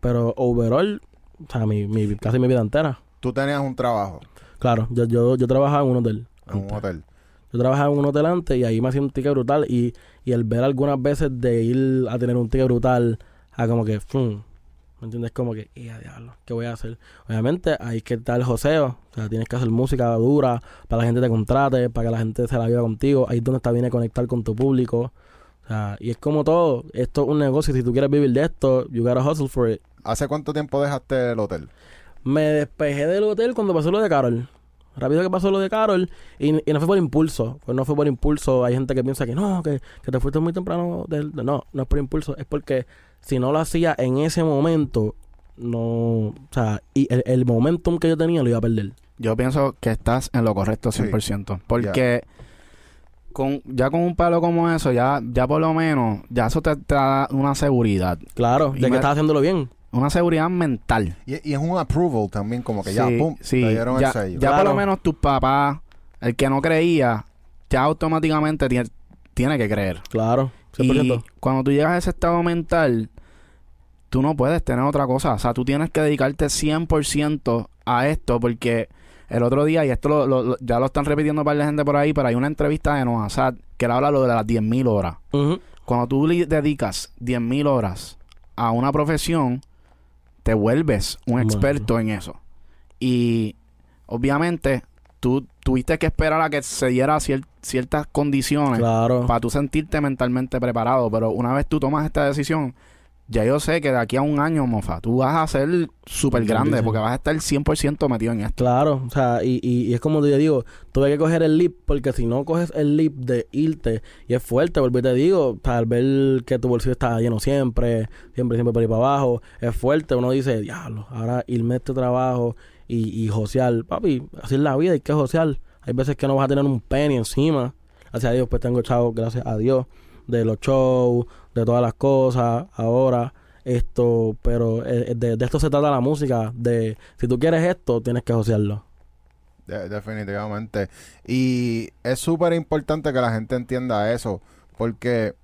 Pero overall, o sea, mi, mi, casi mi vida entera. Tú tenías un trabajo Claro, yo, yo, yo trabajaba en un hotel. en un hotel. Yo trabajaba en un hotel antes y ahí me hacía un ticket brutal. Y, y el ver algunas veces de ir a tener un ticket brutal a como que, ¡fum! ¿Me entiendes? Como que, ¡y a diablo! ¿Qué voy a hacer? Obviamente hay que estar el joseo. O sea, tienes que hacer música dura para que la gente te contrate, para que la gente se la viva contigo. Ahí es donde está bien conectar con tu público. O sea, y es como todo. Esto es un negocio. Si tú quieres vivir de esto, you gotta hustle for it. ¿Hace cuánto tiempo dejaste el hotel? Me despejé del hotel cuando pasó lo de Carol. Rápido que pasó lo de Carol y, no fue por impulso. Pues no fue por impulso. Hay gente que piensa que no, que, te fuiste muy temprano. no, no es por impulso. Es porque si no lo hacía en ese momento, no. O sea, y el, momentum que yo tenía lo iba a perder. Yo pienso que estás en lo correcto 100%. Porque con, ya con un palo como eso, ya, ya por lo menos, ya eso te, da una seguridad. Claro, de que estás haciéndolo bien. Una seguridad mental. Y, es un approval también, como que ya, pum, sí. dieron ya, el sello. Ya por lo menos tu papá, el que no creía, ya automáticamente tiene, que creer. Claro, Y cuando tú llegas a ese estado mental, tú no puedes tener otra cosa. O sea, tú tienes que dedicarte 100% a esto porque el otro día, y esto lo, ya lo están repitiendo para la gente por ahí, pero hay una entrevista de Noah Sad que él habla lo de las 10.000 horas. Cuando tú le dedicas 10.000 horas a una profesión, te vuelves un experto en eso. Y obviamente tú tuviste que esperar a que se diera ciertas condiciones para tú sentirte mentalmente preparado, pero una vez tú tomas esta decisión, ya yo sé que de aquí a un año, mofa, tú vas a ser súper grande porque vas a estar 100% metido en esto. Claro, o sea, y, y, es como te digo, tuve que coger el leap porque si no coges el leap de irte y es fuerte, porque te digo, tal ver que tu bolsillo está lleno siempre, siempre, siempre por ahí para abajo, es fuerte, uno dice, diablo, ahora irme a este trabajo y, y josear, papi, así es la vida, hay que josear. Hay veces que no vas a tener un penny encima. Gracias a Dios, pues tengo chavo, gracias a Dios, de los shows, de todas las cosas ahora esto pero eh, de, esto se trata la música de si tú quieres esto tienes que asociarlo definitivamente y es súper importante que la gente entienda eso porque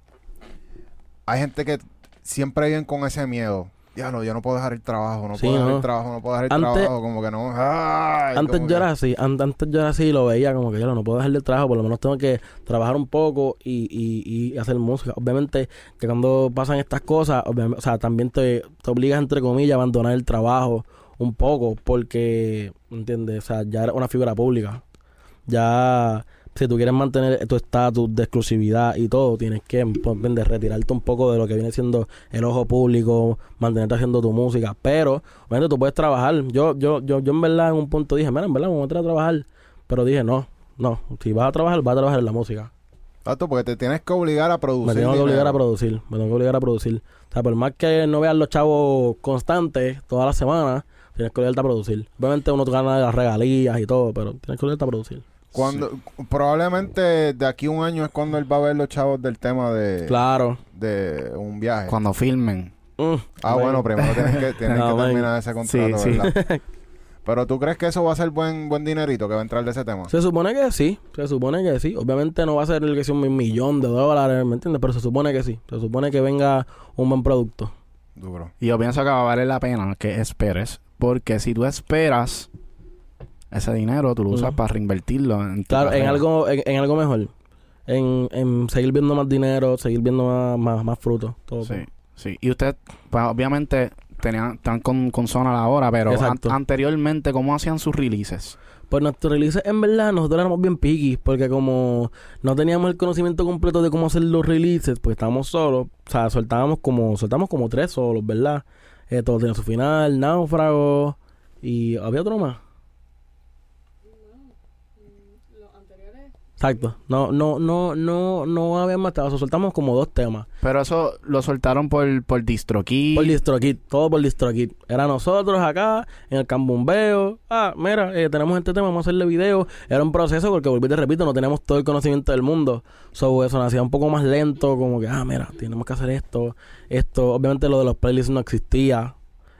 hay gente que siempre viene con ese miedo ya no, yo no puedo dejar el trabajo, no puedo dejar el trabajo, no puedo dejar el trabajo, como que no. antes yo era así, antes yo era así y lo veía como que yo no puedo dejar el trabajo, por lo menos tengo que trabajar un poco y, y, y hacer música. Obviamente que cuando pasan estas cosas, o sea, también te, te obligas, entre comillas, a abandonar el trabajo un poco porque, ¿entiendes? O sea, ya era una figura pública. Ya si tú quieres mantener tu estatus de exclusividad y todo, tienes que pues, retirarte un poco de lo que viene siendo el ojo público, mantenerte haciendo tu música. Pero, obviamente, tú puedes trabajar. Yo, yo, yo, yo en verdad en un punto dije, mira, en verdad, vamos a trabajar. Pero dije, no, no. Si vas a trabajar, vas a trabajar en la música. Exacto, porque te tienes que obligar a producir. Me tengo que obligar a producir. Me tengo que obligar a producir. O sea, por más que no veas los chavos constantes todas las semanas, tienes que obligarte a producir. Obviamente uno gana de las regalías y todo, pero tienes que obligarte a producir. Cuando, Probablemente de aquí a un año es cuando él va a ver los chavos del tema de... Claro. De un viaje. Cuando filmen. Mm, ah, bueno, primero tienes que, tienes que terminar ese contrato, ¿verdad? Pero tú crees que eso va a ser buen buen dinerito que va a entrar de ese tema? Se supone que sí, se supone que sí. Obviamente no va a ser el que sea un millón de dólares, ¿me entiendes? Pero se supone que sí. Se supone que venga un buen producto. Duro. Y yo pienso que va a valer la pena que esperes. Porque si tú esperas ese dinero tú lo usas para reinvertirlo en Claro, en algo, en, algo mejor. En, en seguir viendo más dinero, seguir viendo más, más, más frutos. Todo sí, sí. Y usted, pues, obviamente, tenían, están con, con Zona ahora, pero anteriormente, ¿cómo hacían sus releases? Pues nuestros releases, en verdad, nosotros éramos bien picky, porque como no teníamos el conocimiento completo de cómo hacer los releases, pues estábamos solos, o sea, soltábamos como, soltamos como tres solos, ¿verdad? Eh, todo tenía su final, náufrago, y había otro más. Exacto. No, no, no, no, no había matado. soltamos como dos temas. Pero eso lo soltaron por, por DistroKid. Por DistroKid, todo por DistroKid. Era nosotros acá, en el cambumbeo. Ah, mira, eh, tenemos este tema, vamos a hacerle video. Era un proceso porque, volví te repito, no tenemos todo el conocimiento del mundo. So, eso nacía un poco más lento, como que, ah, mira, tenemos que hacer esto. Esto, obviamente lo de los playlists no existía.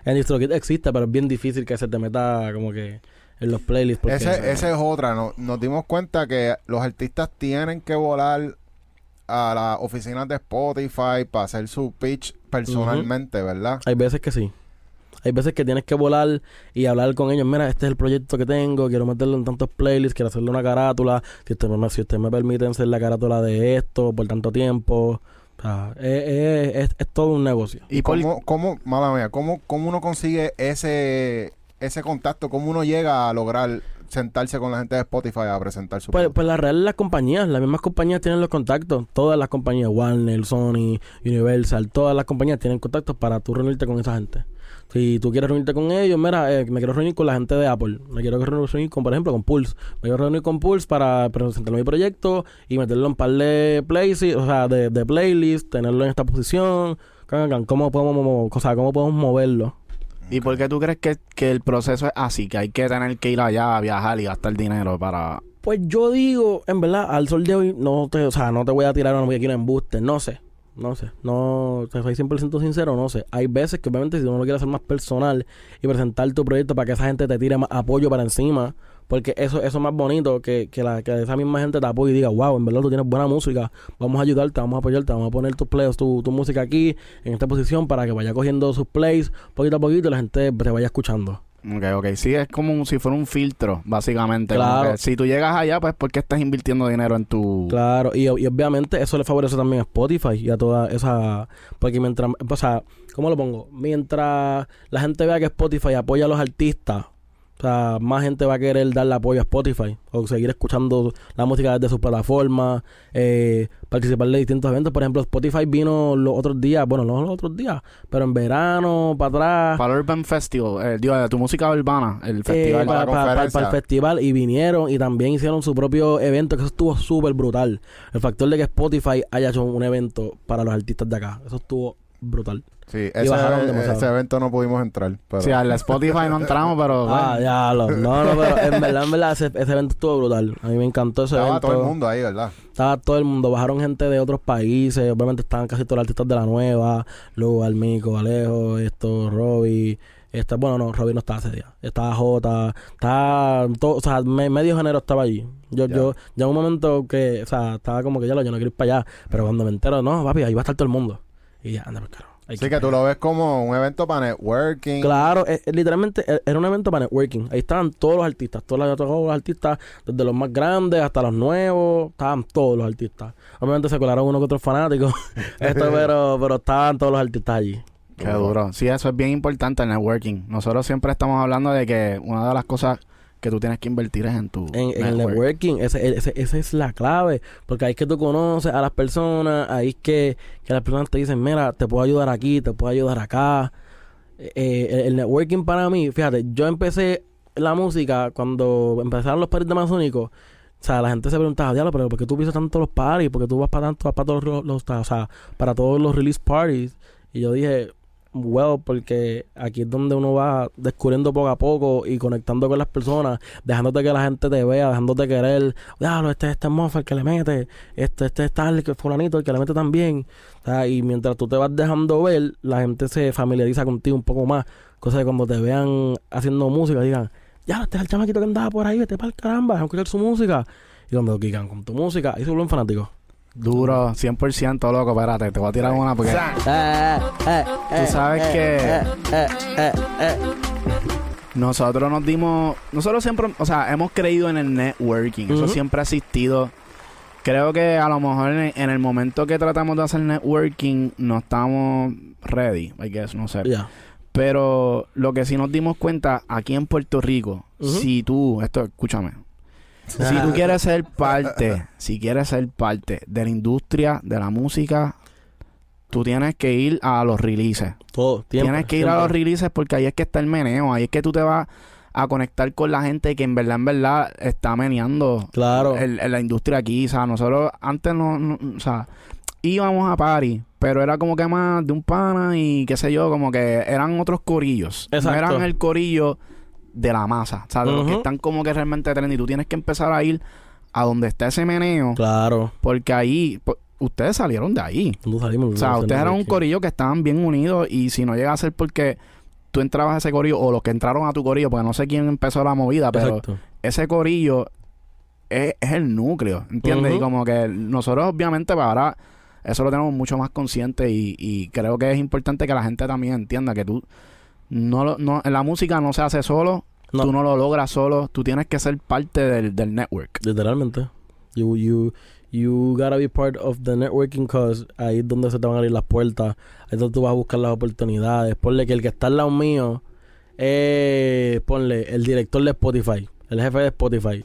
En DistroKid existe, pero es bien difícil que se te meta como que en los playlists. Ese, esa es otra. No, nos dimos cuenta que los artistas tienen que volar a las oficinas de Spotify para hacer su pitch personalmente, ¿verdad? Hay veces que sí. Hay veces que tienes que volar y hablar con ellos. Mira, este es el proyecto que tengo. Quiero meterlo en tantos playlists. Quiero hacerle una carátula. Si usted me, si usted me permite hacer la carátula de esto por tanto tiempo. O sea, es, es, todo un negocio. ¿Y cómo, cómo, mala mía, cómo, cómo uno consigue ese ese contacto? ¿Cómo uno llega a lograr sentarse con la gente de Spotify a presentar su Pues, pues la real las compañías, las mismas compañías tienen los contactos. Todas las compañías, Warner, Sony, Universal, todas las compañías tienen contactos para tú reunirte con esa gente. Si tú quieres reunirte con ellos, mira, eh, me quiero reunir con la gente de Apple. Me quiero reunir con, por ejemplo, con Pulse. Me quiero reunir con Pulse para presentar mi proyecto y meterlo en par de plays, o sea, de, de playlist, tenerlo en esta posición. ¿Cómo podemos, o sea, cómo podemos moverlo? ¿Y por qué tú crees que, que el proceso es así? Que hay que tener que ir allá a viajar y gastar dinero para... Pues yo digo, en verdad, al sol de hoy, no te, o sea, no te voy a tirar una quiero embuste, no sé. No sé, no, te soy 100% sincero, no sé. Hay veces que obviamente si uno lo quiere hacer más personal y presentar tu proyecto para que esa gente te tire más apoyo para encima, porque eso, eso es más bonito que, que, la, que esa misma gente te apoye y diga, wow, en verdad tú tienes buena música, vamos a ayudarte, vamos a apoyarte, vamos a poner tus plays, tu, tu música aquí, en esta posición, para que vaya cogiendo sus plays poquito a poquito y la gente te vaya escuchando. Ok, ok. Sí, es como si fuera un filtro, básicamente. Claro. si tú llegas allá, pues ¿por qué estás invirtiendo dinero en tu...? Claro, y, y, obviamente eso le favorece también a Spotify y a toda esa... Porque mientras... O sea, ¿cómo lo pongo? Mientras la gente vea que Spotify apoya a los artistas o sea, más gente va a querer darle apoyo a Spotify o seguir escuchando la música desde sus plataformas, eh, participar de distintos eventos. Por ejemplo, Spotify vino los otros días, bueno, no los otros días, pero en verano, para atrás. Para el Urban Festival, eh, digo, de tu música urbana, el eh, festival. para, el festival y vinieron y también hicieron su propio evento, que eso estuvo súper brutal. El factor de que Spotify haya hecho un evento para los artistas de acá, eso estuvo brutal. Sí, ese, ese, evento no pudimos entrar. Pero... Sí, al Spotify no entramos, pero... Ah, ya, lo, no, no, pero en verdad, en verdad, ese, evento estuvo brutal. A mí me encantó ese evento. Estaba todo el mundo ahí, ¿verdad? Estaba todo el mundo. Bajaron gente de otros países. Obviamente estaban casi todos los artistas de la nueva. Luego Almico, Alejo, esto, Robbie. Esta, bueno, no, Robbie no estaba ese día. Estaba Jota. Estaba... Todo, o sea, medio género estaba allí. Yo, yo, ya un momento que... O sea, estaba como que ya lo, yo no quiero ir para allá. Pero cuando me entero, no, papi, ahí va a estar todo el mundo. Y ya, anda, caro. Así que, tú lo ves como un evento para networking. Claro, eh, eh, literalmente eh, era un evento para networking. Ahí estaban todos los artistas, todos los, todos los, artistas, desde los más grandes hasta los nuevos, estaban todos los artistas. Obviamente se colaron uno que otros fanáticos, esto, pero, pero estaban todos los artistas allí. Qué duro. Sí, eso es bien importante el networking. Nosotros siempre estamos hablando de que una de las cosas que tú tienes que invertir en tu en, el networking esa es la clave porque ahí es que tú conoces a las personas ahí es que, que las personas te dicen mira te puedo ayudar aquí te puedo ayudar acá eh, eh, el, networking para mí fíjate yo empecé la música cuando empezaron los paris de masónicos o sea, la gente se preguntaba, diablo, pero ¿por qué tú pisas tanto los parties? ¿Por qué tú vas para tanto, para todos los, los, o sea, para todos los release parties? Y yo dije, well porque aquí es donde uno va descubriendo poco a poco y conectando con las personas, dejándote que la gente te vea, dejándote querer, diablo, este este es el que le mete, este este es tal, que fulanito, el que le mete también. y mientras tú te vas dejando ver, la gente se familiariza contigo un poco más, cosa que cuando te vean haciendo música digan, ya, este es el chamaquito que andaba por ahí, vete para el caramba, a escuchar su música. Y cuando quican con tu música, ahí se vuelven fanáticos. Duro, 100% loco, espérate, te voy a tirar una porque... Tú sabes que... Nosotros nos dimos... Nosotros siempre, o sea, hemos creído en el networking, eso siempre ha existido. Creo que a lo mejor en, el momento que tratamos de hacer networking no estamos ready, I guess, no sé. Pero lo que sí nos dimos cuenta aquí en Puerto Rico, si tú, esto, escúchame, si tú quieres ser parte, si quieres ser parte de la industria de la música, tú tienes que ir a los releases. Todo, Tienes que ir a los releases porque ahí es que está el meneo, ahí es que tú te vas a conectar con la gente que en verdad, en verdad está meneando claro. la industria aquí. O sea, nosotros antes no, o sea, íbamos a party, pero era como que más de un pana y qué sé yo, como que eran otros corillos. No eran el corillo de la masa, o sea, de los que están como que realmente trendy. Tú tienes que empezar a ir a donde está ese meneo. Claro. Porque ahí, ustedes salieron de ahí. salimos, o sea, ustedes eran un corillo que estaban bien unidos y si no llega a ser porque tú entrabas a ese corillo o los que entraron a tu corillo, porque no sé quién empezó la movida, pero ese corillo es, el núcleo, ¿entiendes? Y como que nosotros obviamente para pues, ahora eso lo tenemos mucho más consciente y, y creo que es importante que la gente también entienda que tú no, no, la música no se hace solo, tú no lo logras solo, tú tienes que ser parte del, del network. Literalmente. You, you, you gotta be part of the networking cause ahí es donde se te van a abrir las puertas, ahí es donde tú vas a buscar las oportunidades. Ponle que el que está al lado mío, eh, ponle el director de Spotify. el jefe de Spotify.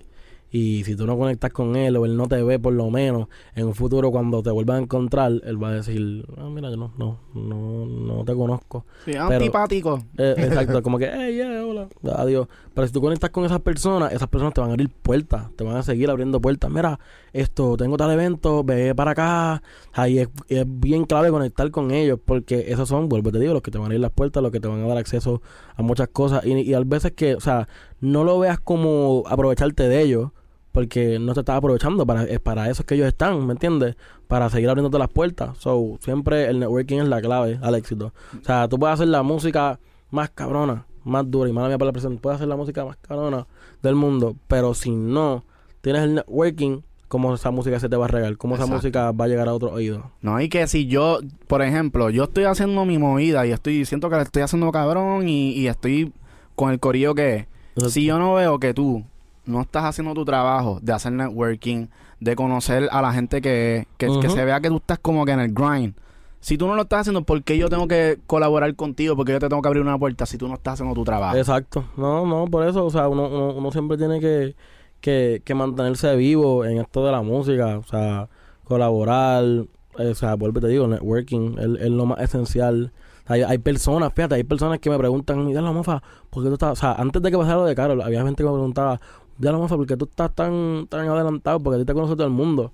Y si tú no conectas con él o él no te ve por lo menos, en un futuro cuando te vuelvan a encontrar, él va a decir, ah, mira, yo no, no, no, no te conozco. Sí, antipático. Eh, exacto, como que, hey, yeah, hola, adiós. Pero si tú conectas con esas personas, esas personas te van a abrir puertas, te van a seguir abriendo puertas. Mira, esto, tengo tal evento, ve para acá. Ahí es, es bien clave conectar con ellos, porque esos son, vuelvo te digo, los que te van a abrir las puertas, los que te van a dar acceso a muchas cosas. Y, y a veces que, o sea, no lo veas como aprovecharte de ellos porque no te estás aprovechando para es para eso es que ellos están ¿me entiendes? para seguir abriéndote las puertas. So siempre el networking es la clave al éxito. O sea tú puedes hacer la música más cabrona más dura y mala mía para la presentación puedes hacer la música más cabrona del mundo pero si no tienes el networking cómo esa música se te va a regar, cómo esa música va a llegar a otro oído. No, y que si yo, por ejemplo, yo estoy haciendo mi movida y estoy, siento que le estoy haciendo cabrón y, y estoy con el corillo que si yo no veo que tú no estás haciendo tu trabajo de hacer networking, de conocer a la gente que, que, se vea que tú estás como que en el grind. Si tú no lo estás haciendo, ¿por qué yo tengo que colaborar contigo? Porque yo te tengo que abrir una puerta si tú no estás haciendo tu trabajo. Exacto. No, no, por eso, o sea, uno, uno, siempre tiene que, que, que, mantenerse vivo en esto de la música, o sea, colaborar, o sea, vuelve te digo, networking es, es lo más esencial hay, hay personas, fíjate, hay personas que me preguntan, mira la mofa, ¿por qué tú estás? O sea, antes de que pasara lo de Carol, había gente que me preguntaba, ya la mofa, ¿por qué tú estás tan, tan adelantado? Porque a ti te conoce todo el mundo.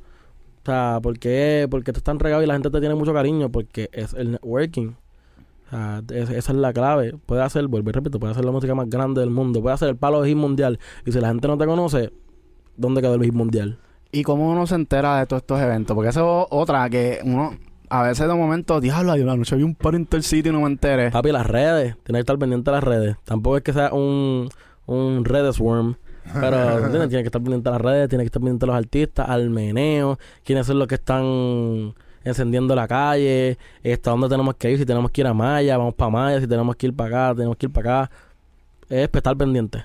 O sea, ¿por qué? Porque tú estás tan regado y la gente te tiene mucho cariño, porque es el networking. O sea, esa es la clave. Puede hacer, vuelve y repito, puede hacer la música más grande del mundo. Puede hacer el palo de hit mundial. Y si la gente no te conoce, ¿dónde quedó el hit mundial? ¿Y cómo uno se entera de todos estos eventos? Porque eso es otra que uno a veces de momento, diablo, la noche vi un par Intercity y no me enteré. Papi, las redes, tienes que estar pendiente de las redes. Tampoco es que sea un, un red swarm. Pero tienes, que estar pendiente de las redes, tienes que estar pendiente de los artistas, al meneo, quiénes son los que están encendiendo la calle, hasta dónde tenemos que ir, si tenemos que ir a Maya, vamos para Maya, si tenemos que ir para acá, tenemos que ir para acá. Es estar pendiente.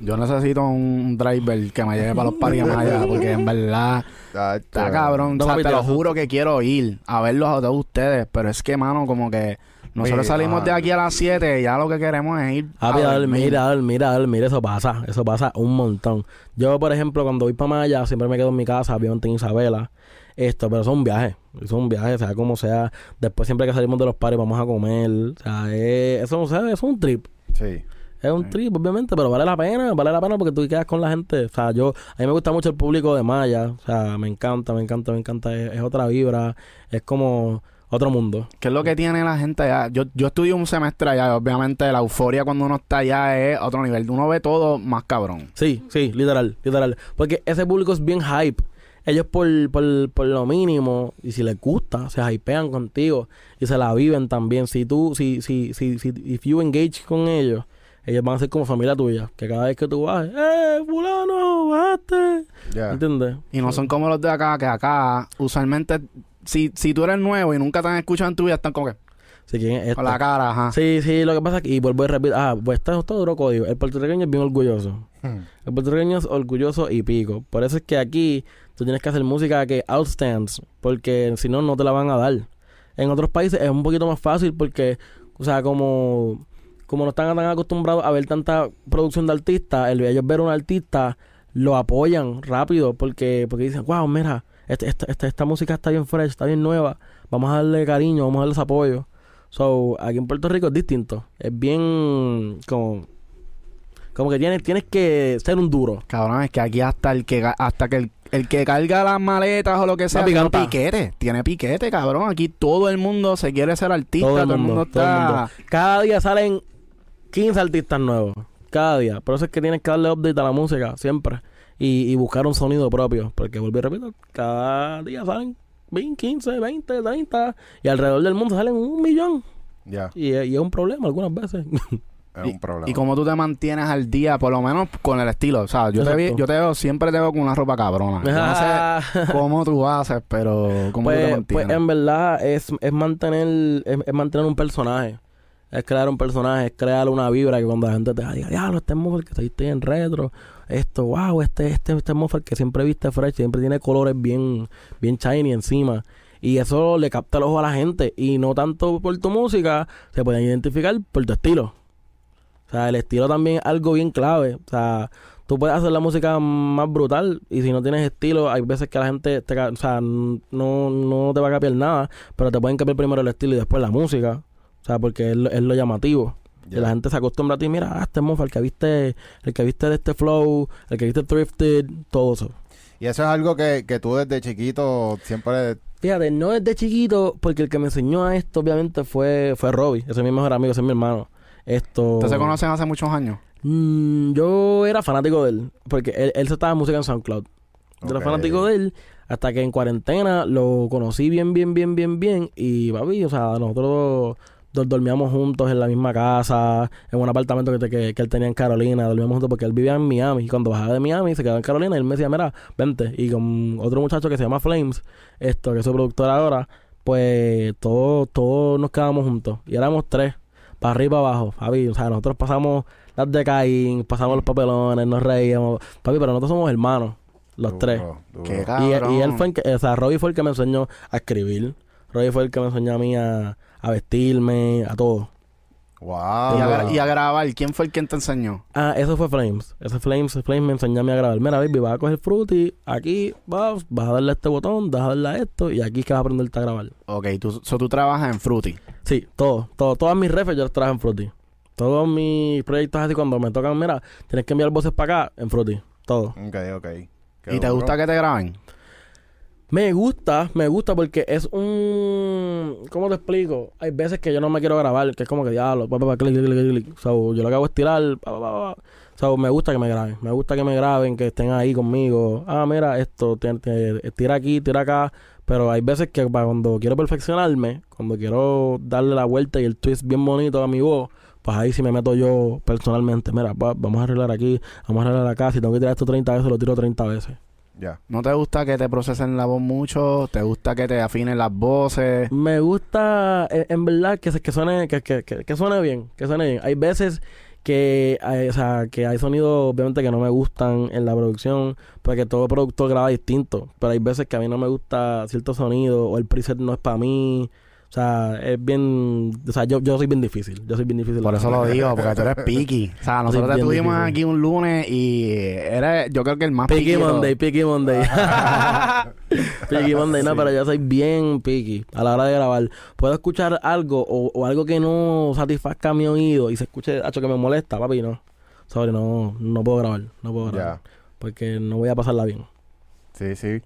Yo necesito un driver que me lleve para los paris allá, porque en verdad está cabrón. te lo juro que quiero ir a verlos a todos ustedes, pero es que, mano, como que nosotros salimos de aquí a las 7 y ya lo que queremos es ir a, a mira, mira, mira, eso pasa, eso pasa un montón. Yo, por ejemplo, cuando voy para Maya, siempre me quedo en mi casa, obviamente en Isabela, esto, pero son viajes, son viajes, sea como sea. Después siempre que salimos de los paris vamos a comer, o sea, eso, es un trip. Sí. Es un trip, obviamente, pero vale la pena, vale la pena porque tú quedas con la gente. O sea, yo, a mí me gusta mucho el público de Maya. O sea, me encanta, me encanta, me encanta. Es, otra vibra, es como otro mundo. ¿Qué es lo que tiene la gente allá? Yo, yo estudié un semestre allá, obviamente la euforia cuando uno está allá es otro nivel. Uno ve todo más cabrón. Sí, sí, literal, literal. Porque ese público es bien hype. Ellos por, por, por lo mínimo, y si les gusta, se hypean contigo y se la viven también. Si tú, si, si, si, si, if you engage con ellos, ellos van a ser como familia tuya. Que cada vez que tú vas, ¡eh, fulano, bajaste! ¿Entiendes? Y no son como los de acá, que acá, usualmente, si, si tú eres nuevo y nunca te han escuchado en tu vida, están como que... Sí, ¿quién es este? Con la cara, ajá. Sí, sí, lo que pasa es que, y vuelvo a repetir, ah, pues está todo duro código. El puertorriqueño es bien orgulloso. Hmm. El puertorriqueño es orgulloso y pico. Por eso es que aquí tú tienes que hacer música que outstands, porque si no, no te la van a dar. En otros países es un poquito más fácil porque, o sea, como como no están tan acostumbrados a ver tanta producción de artistas, el ellos ver un artista lo apoyan rápido porque porque dicen, wow, mira, este, esta, esta, esta, música está bien fresh, está bien nueva, vamos a darle cariño, vamos a darles apoyo. So, aquí en Puerto Rico es distinto, es bien como como que tienes, tienes que ser un duro. Cabrón, es que aquí hasta el que hasta que el, el que carga las maletas o lo que sea tiene piquete. Tiene piquete, cabrón. Aquí todo el mundo se quiere ser artista, todo el mundo, está. Cada día salen 15 artistas nuevos. Cada día. Por eso es que tienes que darle update a la música, siempre. Y, buscar un sonido propio. Porque, vuelvo y repito, cada día salen 20, 15, 20, 30. Y alrededor del mundo salen un millón. Ya. Y, y, es un problema algunas veces. Es un problema. Y, como tú te mantienes al día, por lo menos con el estilo. O sea, yo, te, yo te veo, siempre te veo con una ropa cabrona. Yo no sé cómo tú haces, pero ¿cómo tú te pues, mantienes? Pues en verdad es, es mantener es mantener un personaje es crear un personaje, es crear una vibra que cuando la gente te diga, diablo, este muffler que estoy en retro, esto, wow, este, este, este muffler que siempre viste fresh, siempre tiene colores bien, bien shiny encima. Y eso le capta el ojo a la gente. Y no tanto por tu música, se pueden identificar por tu estilo. O sea, el estilo también es algo bien clave. O sea, tú puedes hacer la música más brutal y si no tienes estilo, hay veces que la gente, te, o sea, no, no te va a cambiar nada, pero te pueden cambiar primero el estilo y después la música. O sea, porque es lo, es lo llamativo. Y la gente se acostumbra a ti, mira, ah, este mofa, el que viste, el que viste de este flow, el que viste thrifted, todo eso. Y eso es algo que, que tú desde chiquito siempre Fíjate, no desde chiquito, porque el que me enseñó a esto, obviamente, fue, fue Robbie. Ese es mi mejor amigo, ese es mi hermano. Esto... ¿Ustedes se conocen hace muchos años? Mm, yo era fanático de él, porque él, él se estaba en música en SoundCloud. Yo era fanático de él, hasta que en cuarentena lo conocí bien, bien, bien, bien, bien. Y, papi, o sea, nosotros dormíamos juntos en la misma casa, en un apartamento que, que, él tenía en Carolina, dormíamos juntos porque él vivía en Miami. Y cuando bajaba de Miami se quedaba en Carolina y él me decía, mira, vente. Y con otro muchacho que se llama Flames, esto, que es su productor ahora, pues todos todos nos quedábamos juntos. Y éramos tres, para arriba y para abajo, papi. O sea, nosotros pasamos las de Caín, pasamos los papelones, nos reíamos. Papi, pero nosotros somos hermanos, los tres. y, y, él fue el que, o sea, Robbie fue el que me enseñó a escribir. Robbie fue el que me enseñó a mí a a vestirme, a todo. Wow. ¿Y a, grabar, ¿quién fue el quien te enseñó? Ah, eso fue Flames. Ese Flames, Flames me enseñó a mí a grabar. Mira, baby, vas a coger Fruity, aquí vas, vas a darle a este botón, vas a darle a esto, y aquí es que vas a aprenderte a grabar. Ok, tú, tú trabajas en Fruity. Sí, todo, todo, todas mis refes yo trabajo en Fruity. Todos mis proyectos así cuando me tocan, mira, tienes que enviar voces para acá, en Fruity. Todo. Ok, ok. ¿Y te gusta que te graben? Me gusta, me gusta porque es un... ¿Cómo te explico? Hay veces que yo no me quiero grabar, que es como que diablo, pa, pa, clic, clic, clic, So, yo lo que hago es tirar, pa, pa, pa, So, me gusta que me graben, me gusta que me graben, que estén ahí conmigo. Ah, mira, esto, tira aquí, tira acá. Pero hay veces que cuando quiero perfeccionarme, cuando quiero darle la vuelta y el twist bien bonito a mi voz, pues ahí sí me meto yo personalmente. Mira, vamos a arreglar aquí, vamos a arreglar acá. Si tengo que tirar esto 30 veces, lo tiro 30 veces. ¿No te gusta que te procesen la voz mucho? ¿Te gusta que te afinen las voces? Me gusta, eh, en, verdad, que, que suene que, que, que, suene bien, que suene bien. Hay veces que hay, o sea, que hay sonidos obviamente que no me gustan en la producción, porque todo productor graba distinto, pero hay veces que a mí no me gusta cierto sonido o el preset no es para mí. O sea, es bien. O sea, yo, yo soy bien difícil. Yo soy bien difícil. Por eso lo digo, porque tú eres picky. O sea, nosotros te tuvimos aquí un lunes y eres, yo creo que el más picky. Picky Monday, picky Monday. picky Monday, no, pero yo soy bien picky a la hora de grabar. Puedo escuchar algo o, o algo que no satisfazca mi oído y se escuche, hecho que me molesta, papi, no. Sorry, no, no puedo grabar. No puedo grabar. Porque no voy a pasarla bien. Sí, sí.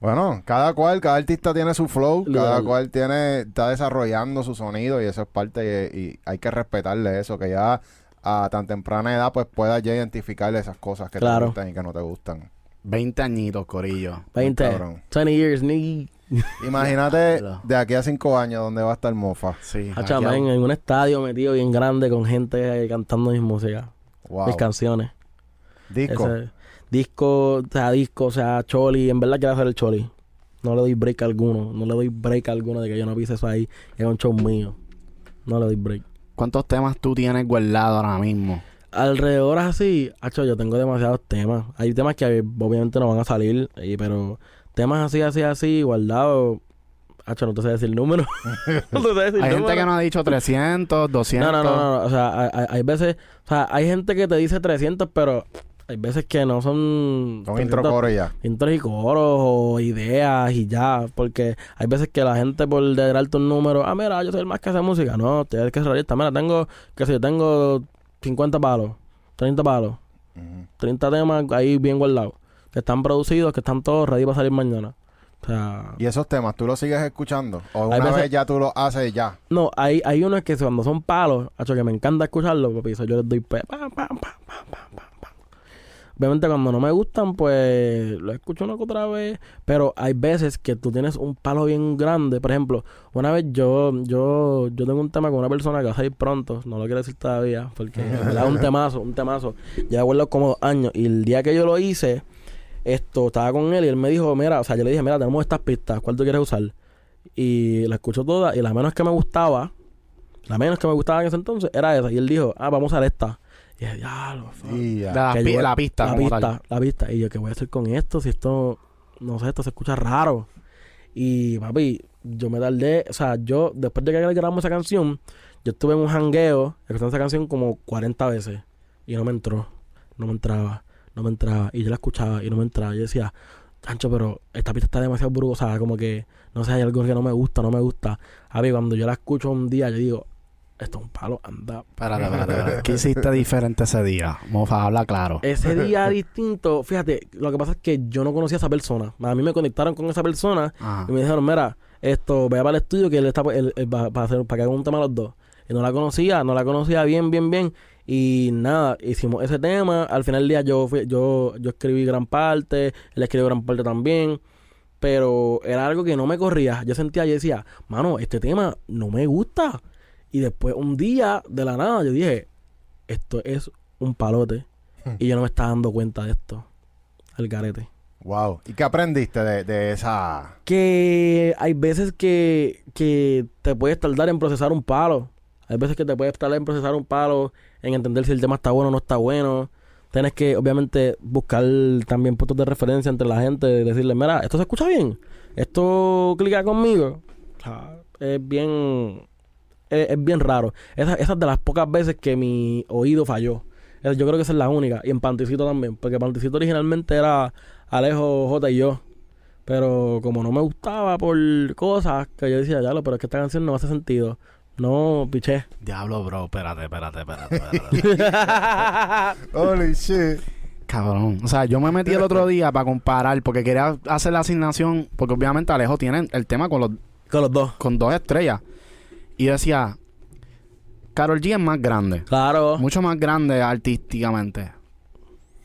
Bueno, cada cual, cada artista tiene su flow, cada cual tiene, está desarrollando su sonido y eso es parte y, y, hay que respetarle eso, que ya a tan temprana edad pues puedas ya identificarle esas cosas que te gustan y que no te gustan. 20 añitos, Corillo. 20. 20 years, ni. Imagínate de aquí a 5 años donde va a estar Mofa. Sí. en, un estadio metido bien grande con gente cantando mis música. Mis canciones. Disco disco, o sea, disco, o sea, Choli, en verdad quiero hacer el Choli. No le doy break alguno, no le doy break alguno de que yo no pise eso ahí, es un show mío. No le doy break. ¿Cuántos temas tú tienes guardados ahora mismo? Alrededor así, hacho, yo tengo demasiados temas. Hay temas que obviamente no van a salir, pero temas así, así, así, guardados. Hacho, no te sé decir número. no te sé decir hay gente que no ha dicho 300, 200. No, no, no, no. O sea, hay, hay, veces, o sea, hay gente que te dice 300, pero hay veces que no son... Son intro coros ya. Intros y coros o ideas y ya. Porque hay veces que la gente por alto un número... Ah, mira, yo soy el más que hace música. No, tienes que ser realista. Mira, tengo... Que si yo tengo 50 palos. 30 palos. 30 temas ahí bien guardados. Que están producidos, que están todos ready para salir mañana. O sea, ¿Y esos temas tú los sigues escuchando? ¿O una vez ya tú los haces ya? No, hay, hay unos que cuando son palos, hecho que me encanta escucharlos, papi, yo les doy Obviamente cuando no me gustan, pues lo escucho una que otra vez. Pero hay veces que tú tienes un palo bien grande. Por ejemplo, una vez yo, yo, yo tengo un tema con una persona que va a salir pronto. No lo quiero decir todavía. Porque es un temazo, un temazo. Ya acuerdo como dos años. Y el día que yo lo hice, esto, estaba con él y él me dijo, mira, o sea, yo le dije, mira, tenemos estas pistas, ¿cuál tú quieres usar? Y la escucho toda y la menos que me gustaba, la menos que me gustaba en ese entonces era esa. Y él dijo, ah, vamos a usar esta. Y dije, diablo, la, la, pista. La pista, la pista. Y yo, ¿qué voy a hacer con esto? Si esto, no sé, esto se escucha raro. Y papi, yo me tardé, o sea, yo, después de que grabamos esa canción, yo estuve en un jangueo escuchando esa canción como 40 veces y no me entró, no me entraba, no me entraba. Y yo la escuchaba y no me entraba. Yo decía, Chancho, pero esta pista está demasiado brutal, como que, no sé, hay algo que no me gusta, no me gusta. A ver, cuando yo la escucho un día, yo digo, esto es un palo, anda. Espérate, espérate, espérate. ¿Qué hiciste diferente ese día? Mofa, habla claro. Ese día distinto, fíjate, lo que pasa es que yo no conocía a esa persona. A mí me conectaron con esa persona y me dijeron, mira, esto, vea para el estudio que él está él, para, hacer, para que haga un tema a los dos. Y no la conocía, no la conocía bien, bien, bien. Y nada, hicimos ese tema. Al final del día yo fui, yo, yo escribí gran parte, él escribió gran parte también. Pero era algo que no me corría. Yo sentía, yo decía, mano, este tema no me gusta. Y después un día, de la nada, yo dije, esto es un palote. Hmm. y yo no me estaba dando cuenta de esto. El garete. Wow. ¿Y qué aprendiste de, de, esa...? Que hay veces que, que te puedes tardar en procesar un palo. Hay veces que te puedes tardar en procesar un palo, en entender si el tema está bueno o no está bueno. Tienes que, obviamente, buscar también puntos de referencia entre la gente. Decirle, mira, esto se escucha bien. Esto clica conmigo. O sea, es bien... Es, bien raro. Esa, esa es de las pocas veces que mi oído falló. Yo creo que esa es la única. Y en Panticito también. Porque Panticito originalmente era Alejo J y yo. Pero como no me gustaba por cosas que yo decía, ya lo, pero es que esta canción no hace sentido. No, piché. Diablo, bro, espérate, espérate, espérate. espérate. Holy shit. Cabrón. O sea, yo me metí el otro día para comparar, porque quería hacer la asignación, porque obviamente Alejo tiene el tema con los, con los dos. Con dos estrellas. Y decía, Carol G es más grande. Claro. Mucho más grande artísticamente.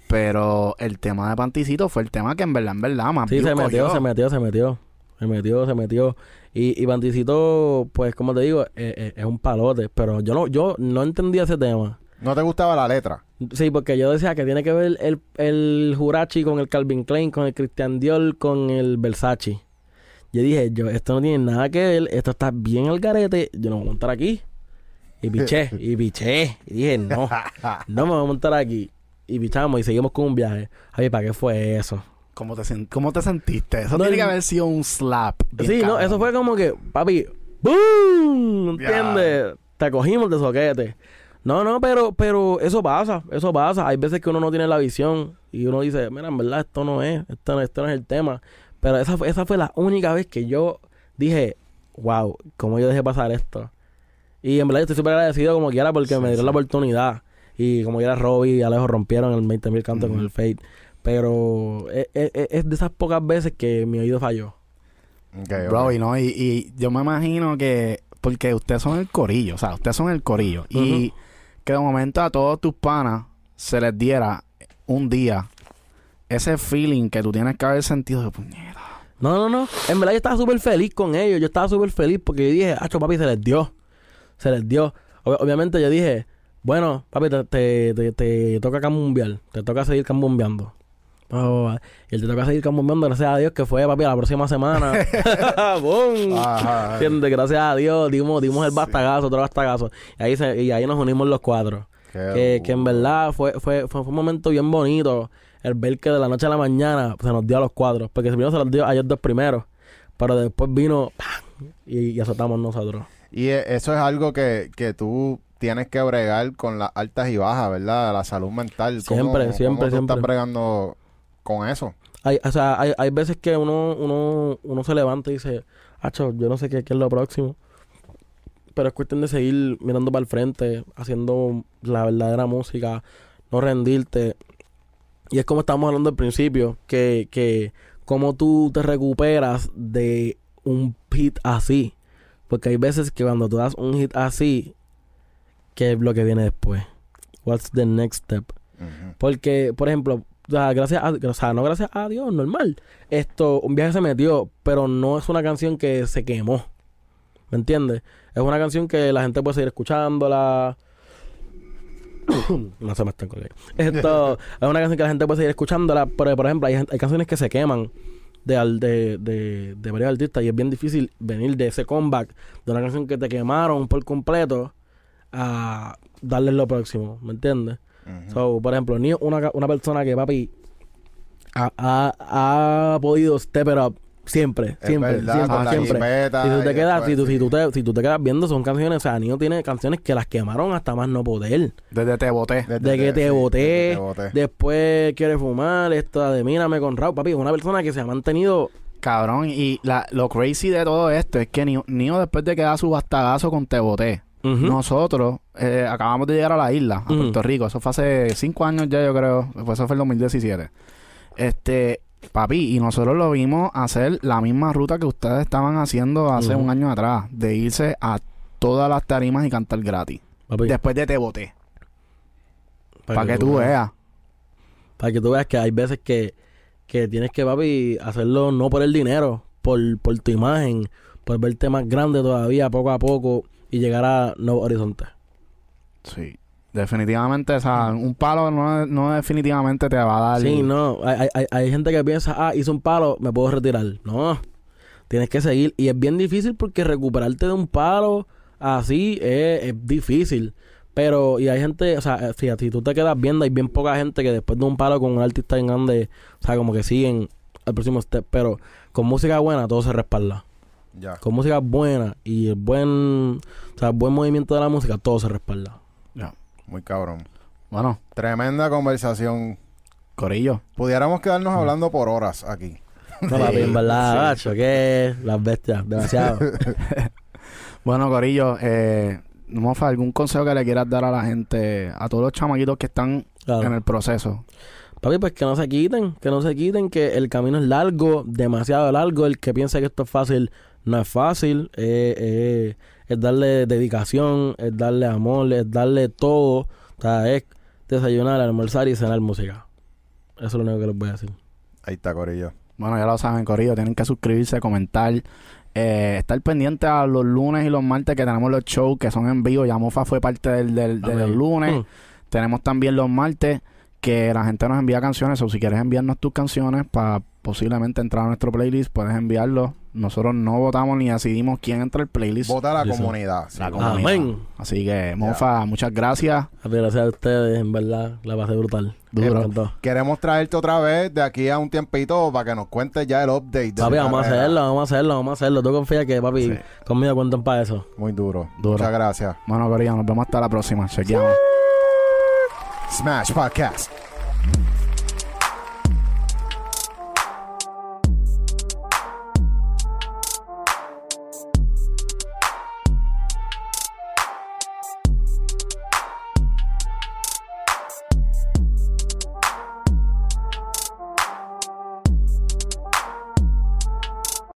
Pero el tema de Panticito fue el tema que en verdad, en verdad, más Sí, se metió, se metió, se metió. Se metió, se metió. Y, y Panticito, pues, como te digo, eh, eh, es un palote. Pero yo no, yo no entendía ese tema. ¿No te gustaba la letra? Sí, porque yo decía que tiene que ver el, el Jurachi con el Calvin Klein, con el Christian Dior, con el Versace. Yo dije, yo, esto no tiene nada que ver, esto está bien al garete, yo no voy a montar aquí. Y piché, y piché. Y dije, no, no me voy a montar aquí y pichamos y seguimos con un viaje. Ay, ¿para qué fue eso? ¿Cómo te, ¿Cómo te sentiste? Eso tiene que haber sido un slap. Sí, no, eso fue como que, papi, ¡boom! ¿Entiendes? Te cogimos de soquete. No, no, pero, pero eso pasa, eso pasa. Hay veces que uno no tiene la visión y uno dice, mira, en verdad esto no es, esto no, esto no es el tema. Pero esa, esa fue la única vez que yo dije, wow, ¿cómo yo dejé pasar esto? Y en verdad estoy súper agradecido como quiera porque me dieron la oportunidad. Y como ya era Robbie y Alejo rompieron el 20.000 cantos con el Fate. Pero es, es, de esas pocas veces que mi oído falló. Bro, y no, y, yo me imagino que, porque ustedes son el corillo, o sea, ustedes son el corillo. Y que de momento a todos tus panas se les diera un día ese feeling que tú tienes que haber sentido de puñeta. No, no, no. En verdad yo estaba súper feliz con ellos. Yo estaba súper feliz porque yo dije, Hacho, papi, se les dio. Se les dio. obviamente yo dije, bueno, papi, te, te, te, toca cambumbear. Te toca seguir cambumbeando. Oh, y él te toca seguir cambumbeando, gracias a Dios, que fue, papi, la próxima semana. ¡Bum! ¿Entiendes? Gracias a Dios dimos, dimos el bastagazo, otro bastagazo. Y ahí, se, y ahí nos unimos los cuatro. Que, que, en verdad fue, fue, fue, un momento bien bonito el ver que de la noche a la mañana se nos dio a los cuatro. Porque primero se los dio a ellos dos primeros. Pero después vino y, y azotamos nosotros. Y e, eso es algo que, que tú tienes que bregar con las altas y bajas, ¿verdad? La salud mental. siempre, siempre, siempre. estás bregando con eso? Hay, o sea, hay, hay veces que uno, uno, uno se levanta y dice, Acho, yo no sé qué, qué es lo próximo. Pero es cuestión de seguir mirando para el frente, haciendo la verdadera música, no rendirte. Y es como estábamos hablando al principio, que, que cómo tú te recuperas de un hit así. Porque hay veces que cuando tú das un hit así, qué es lo que viene después. What's the next step? Porque, por ejemplo, gracias a, o sea, no gracias a Dios, normal. Esto, un viaje se metió, pero no es una canción que se quemó. ¿Me entiendes? Es una canción que la gente puede seguir escuchándola. no se me están colgando. Esto es una canción que la gente puede seguir escuchándola, pero por ejemplo, hay, hay canciones que se queman de, de, de, de varios artistas y es bien difícil venir de ese comeback de una canción que te quemaron por completo a darles lo próximo, ¿me entiendes? so, por ejemplo, ni una, una persona que, papi, ha, ha, podido step it up Siempre, siempre, siempre, siempre. Si tú te quedas, si tú, si tú te, si tú te quedas viendo, son canciones, o sea, Nio tiene canciones que las quemaron hasta más no poder. Desde te boté. Desde que te boté. Después quiere fumar, esta de mírame con Raúl, papi, es una persona que se ha mantenido Cabrón, y la, lo crazy de todo esto es que Nio, después de que da su bastagazo con Te Boté, nosotros eh, acabamos de llegar a la isla, a Puerto Rico. Eso fue hace cinco años ya, yo creo. Eso fue el 2017. Este, papi, y nosotros lo vimos hacer la misma ruta que ustedes estaban haciendo hace un año atrás, de irse a todas las tarimas y cantar gratis. Después de Te Boté. Para que, tú veas. Para que tú veas que hay veces que, que tienes que, papi, hacerlo no por el dinero, por, por tu imagen, por verte más grande todavía poco a poco y llegar a nuevos horizontes. Sí. Definitivamente, o sea, un palo no, no definitivamente te va a dar. Sí, no. Hay, hay, hay gente que piensa, ah, hice un palo, me puedo retirar. No. Tienes que seguir. Y es bien difícil porque recuperarte de un palo así es, difícil. Pero, y hay gente, o sea, fíjate, si tú te quedas viendo, hay bien poca gente que después de un palo con un artista en grande, o sea, como que siguen al próximo step. Pero con música buena, todo se respalda. Con música buena y el buen, o sea, buen movimiento de la música, todo se respalda. Ya. Muy cabrón. Bueno. Tremenda conversación. Corillo. Pudiéramos quedarnos mm. hablando por horas aquí. No, papi, en verdad, sí. que las bestias, demasiado. bueno, Corillo, eh, Mofa, ¿algún consejo que le quieras dar a la gente, a todos los chamaquitos que están en el proceso? Papi, pues que no se quiten, que no se quiten, que el camino es largo, demasiado largo. El que piense que esto es fácil, no es fácil, eh, eh, es darle dedicación, es darle amor, es darle todo. O sea, es desayunar, almorzar y cenar música. Eso es lo único que les voy a decir. Ahí está, Corillo. Bueno, ya lo saben, Corillo. Tienen que suscribirse, comentar. Eh, estar pendiente a los lunes y los martes que tenemos los shows que son en vivo. Ya Mofa fue parte del, del, del lunes. Mm. Tenemos también los martes que la gente nos envía canciones. O si quieres enviarnos tus canciones para posiblemente entrar a nuestro playlist, puedes enviarlo. Nosotros no votamos ni decidimos quién entra al playlist. Vota la comunidad. La comunidad. Así que, Mofa, muchas gracias. Gracias a ustedes, en verdad, la pasé brutal. Duro. Queremos traerte otra vez de aquí a un tiempito para que nos cuentes ya el update. papi, vamos a hacerlo, vamos a hacerlo, vamos a hacerlo. Tú confías que, papi, conmigo cuentan para eso. Muy duro. Muchas gracias. Bueno, Corilla, nos vemos hasta la próxima. Chequeamos. Smash Podcast.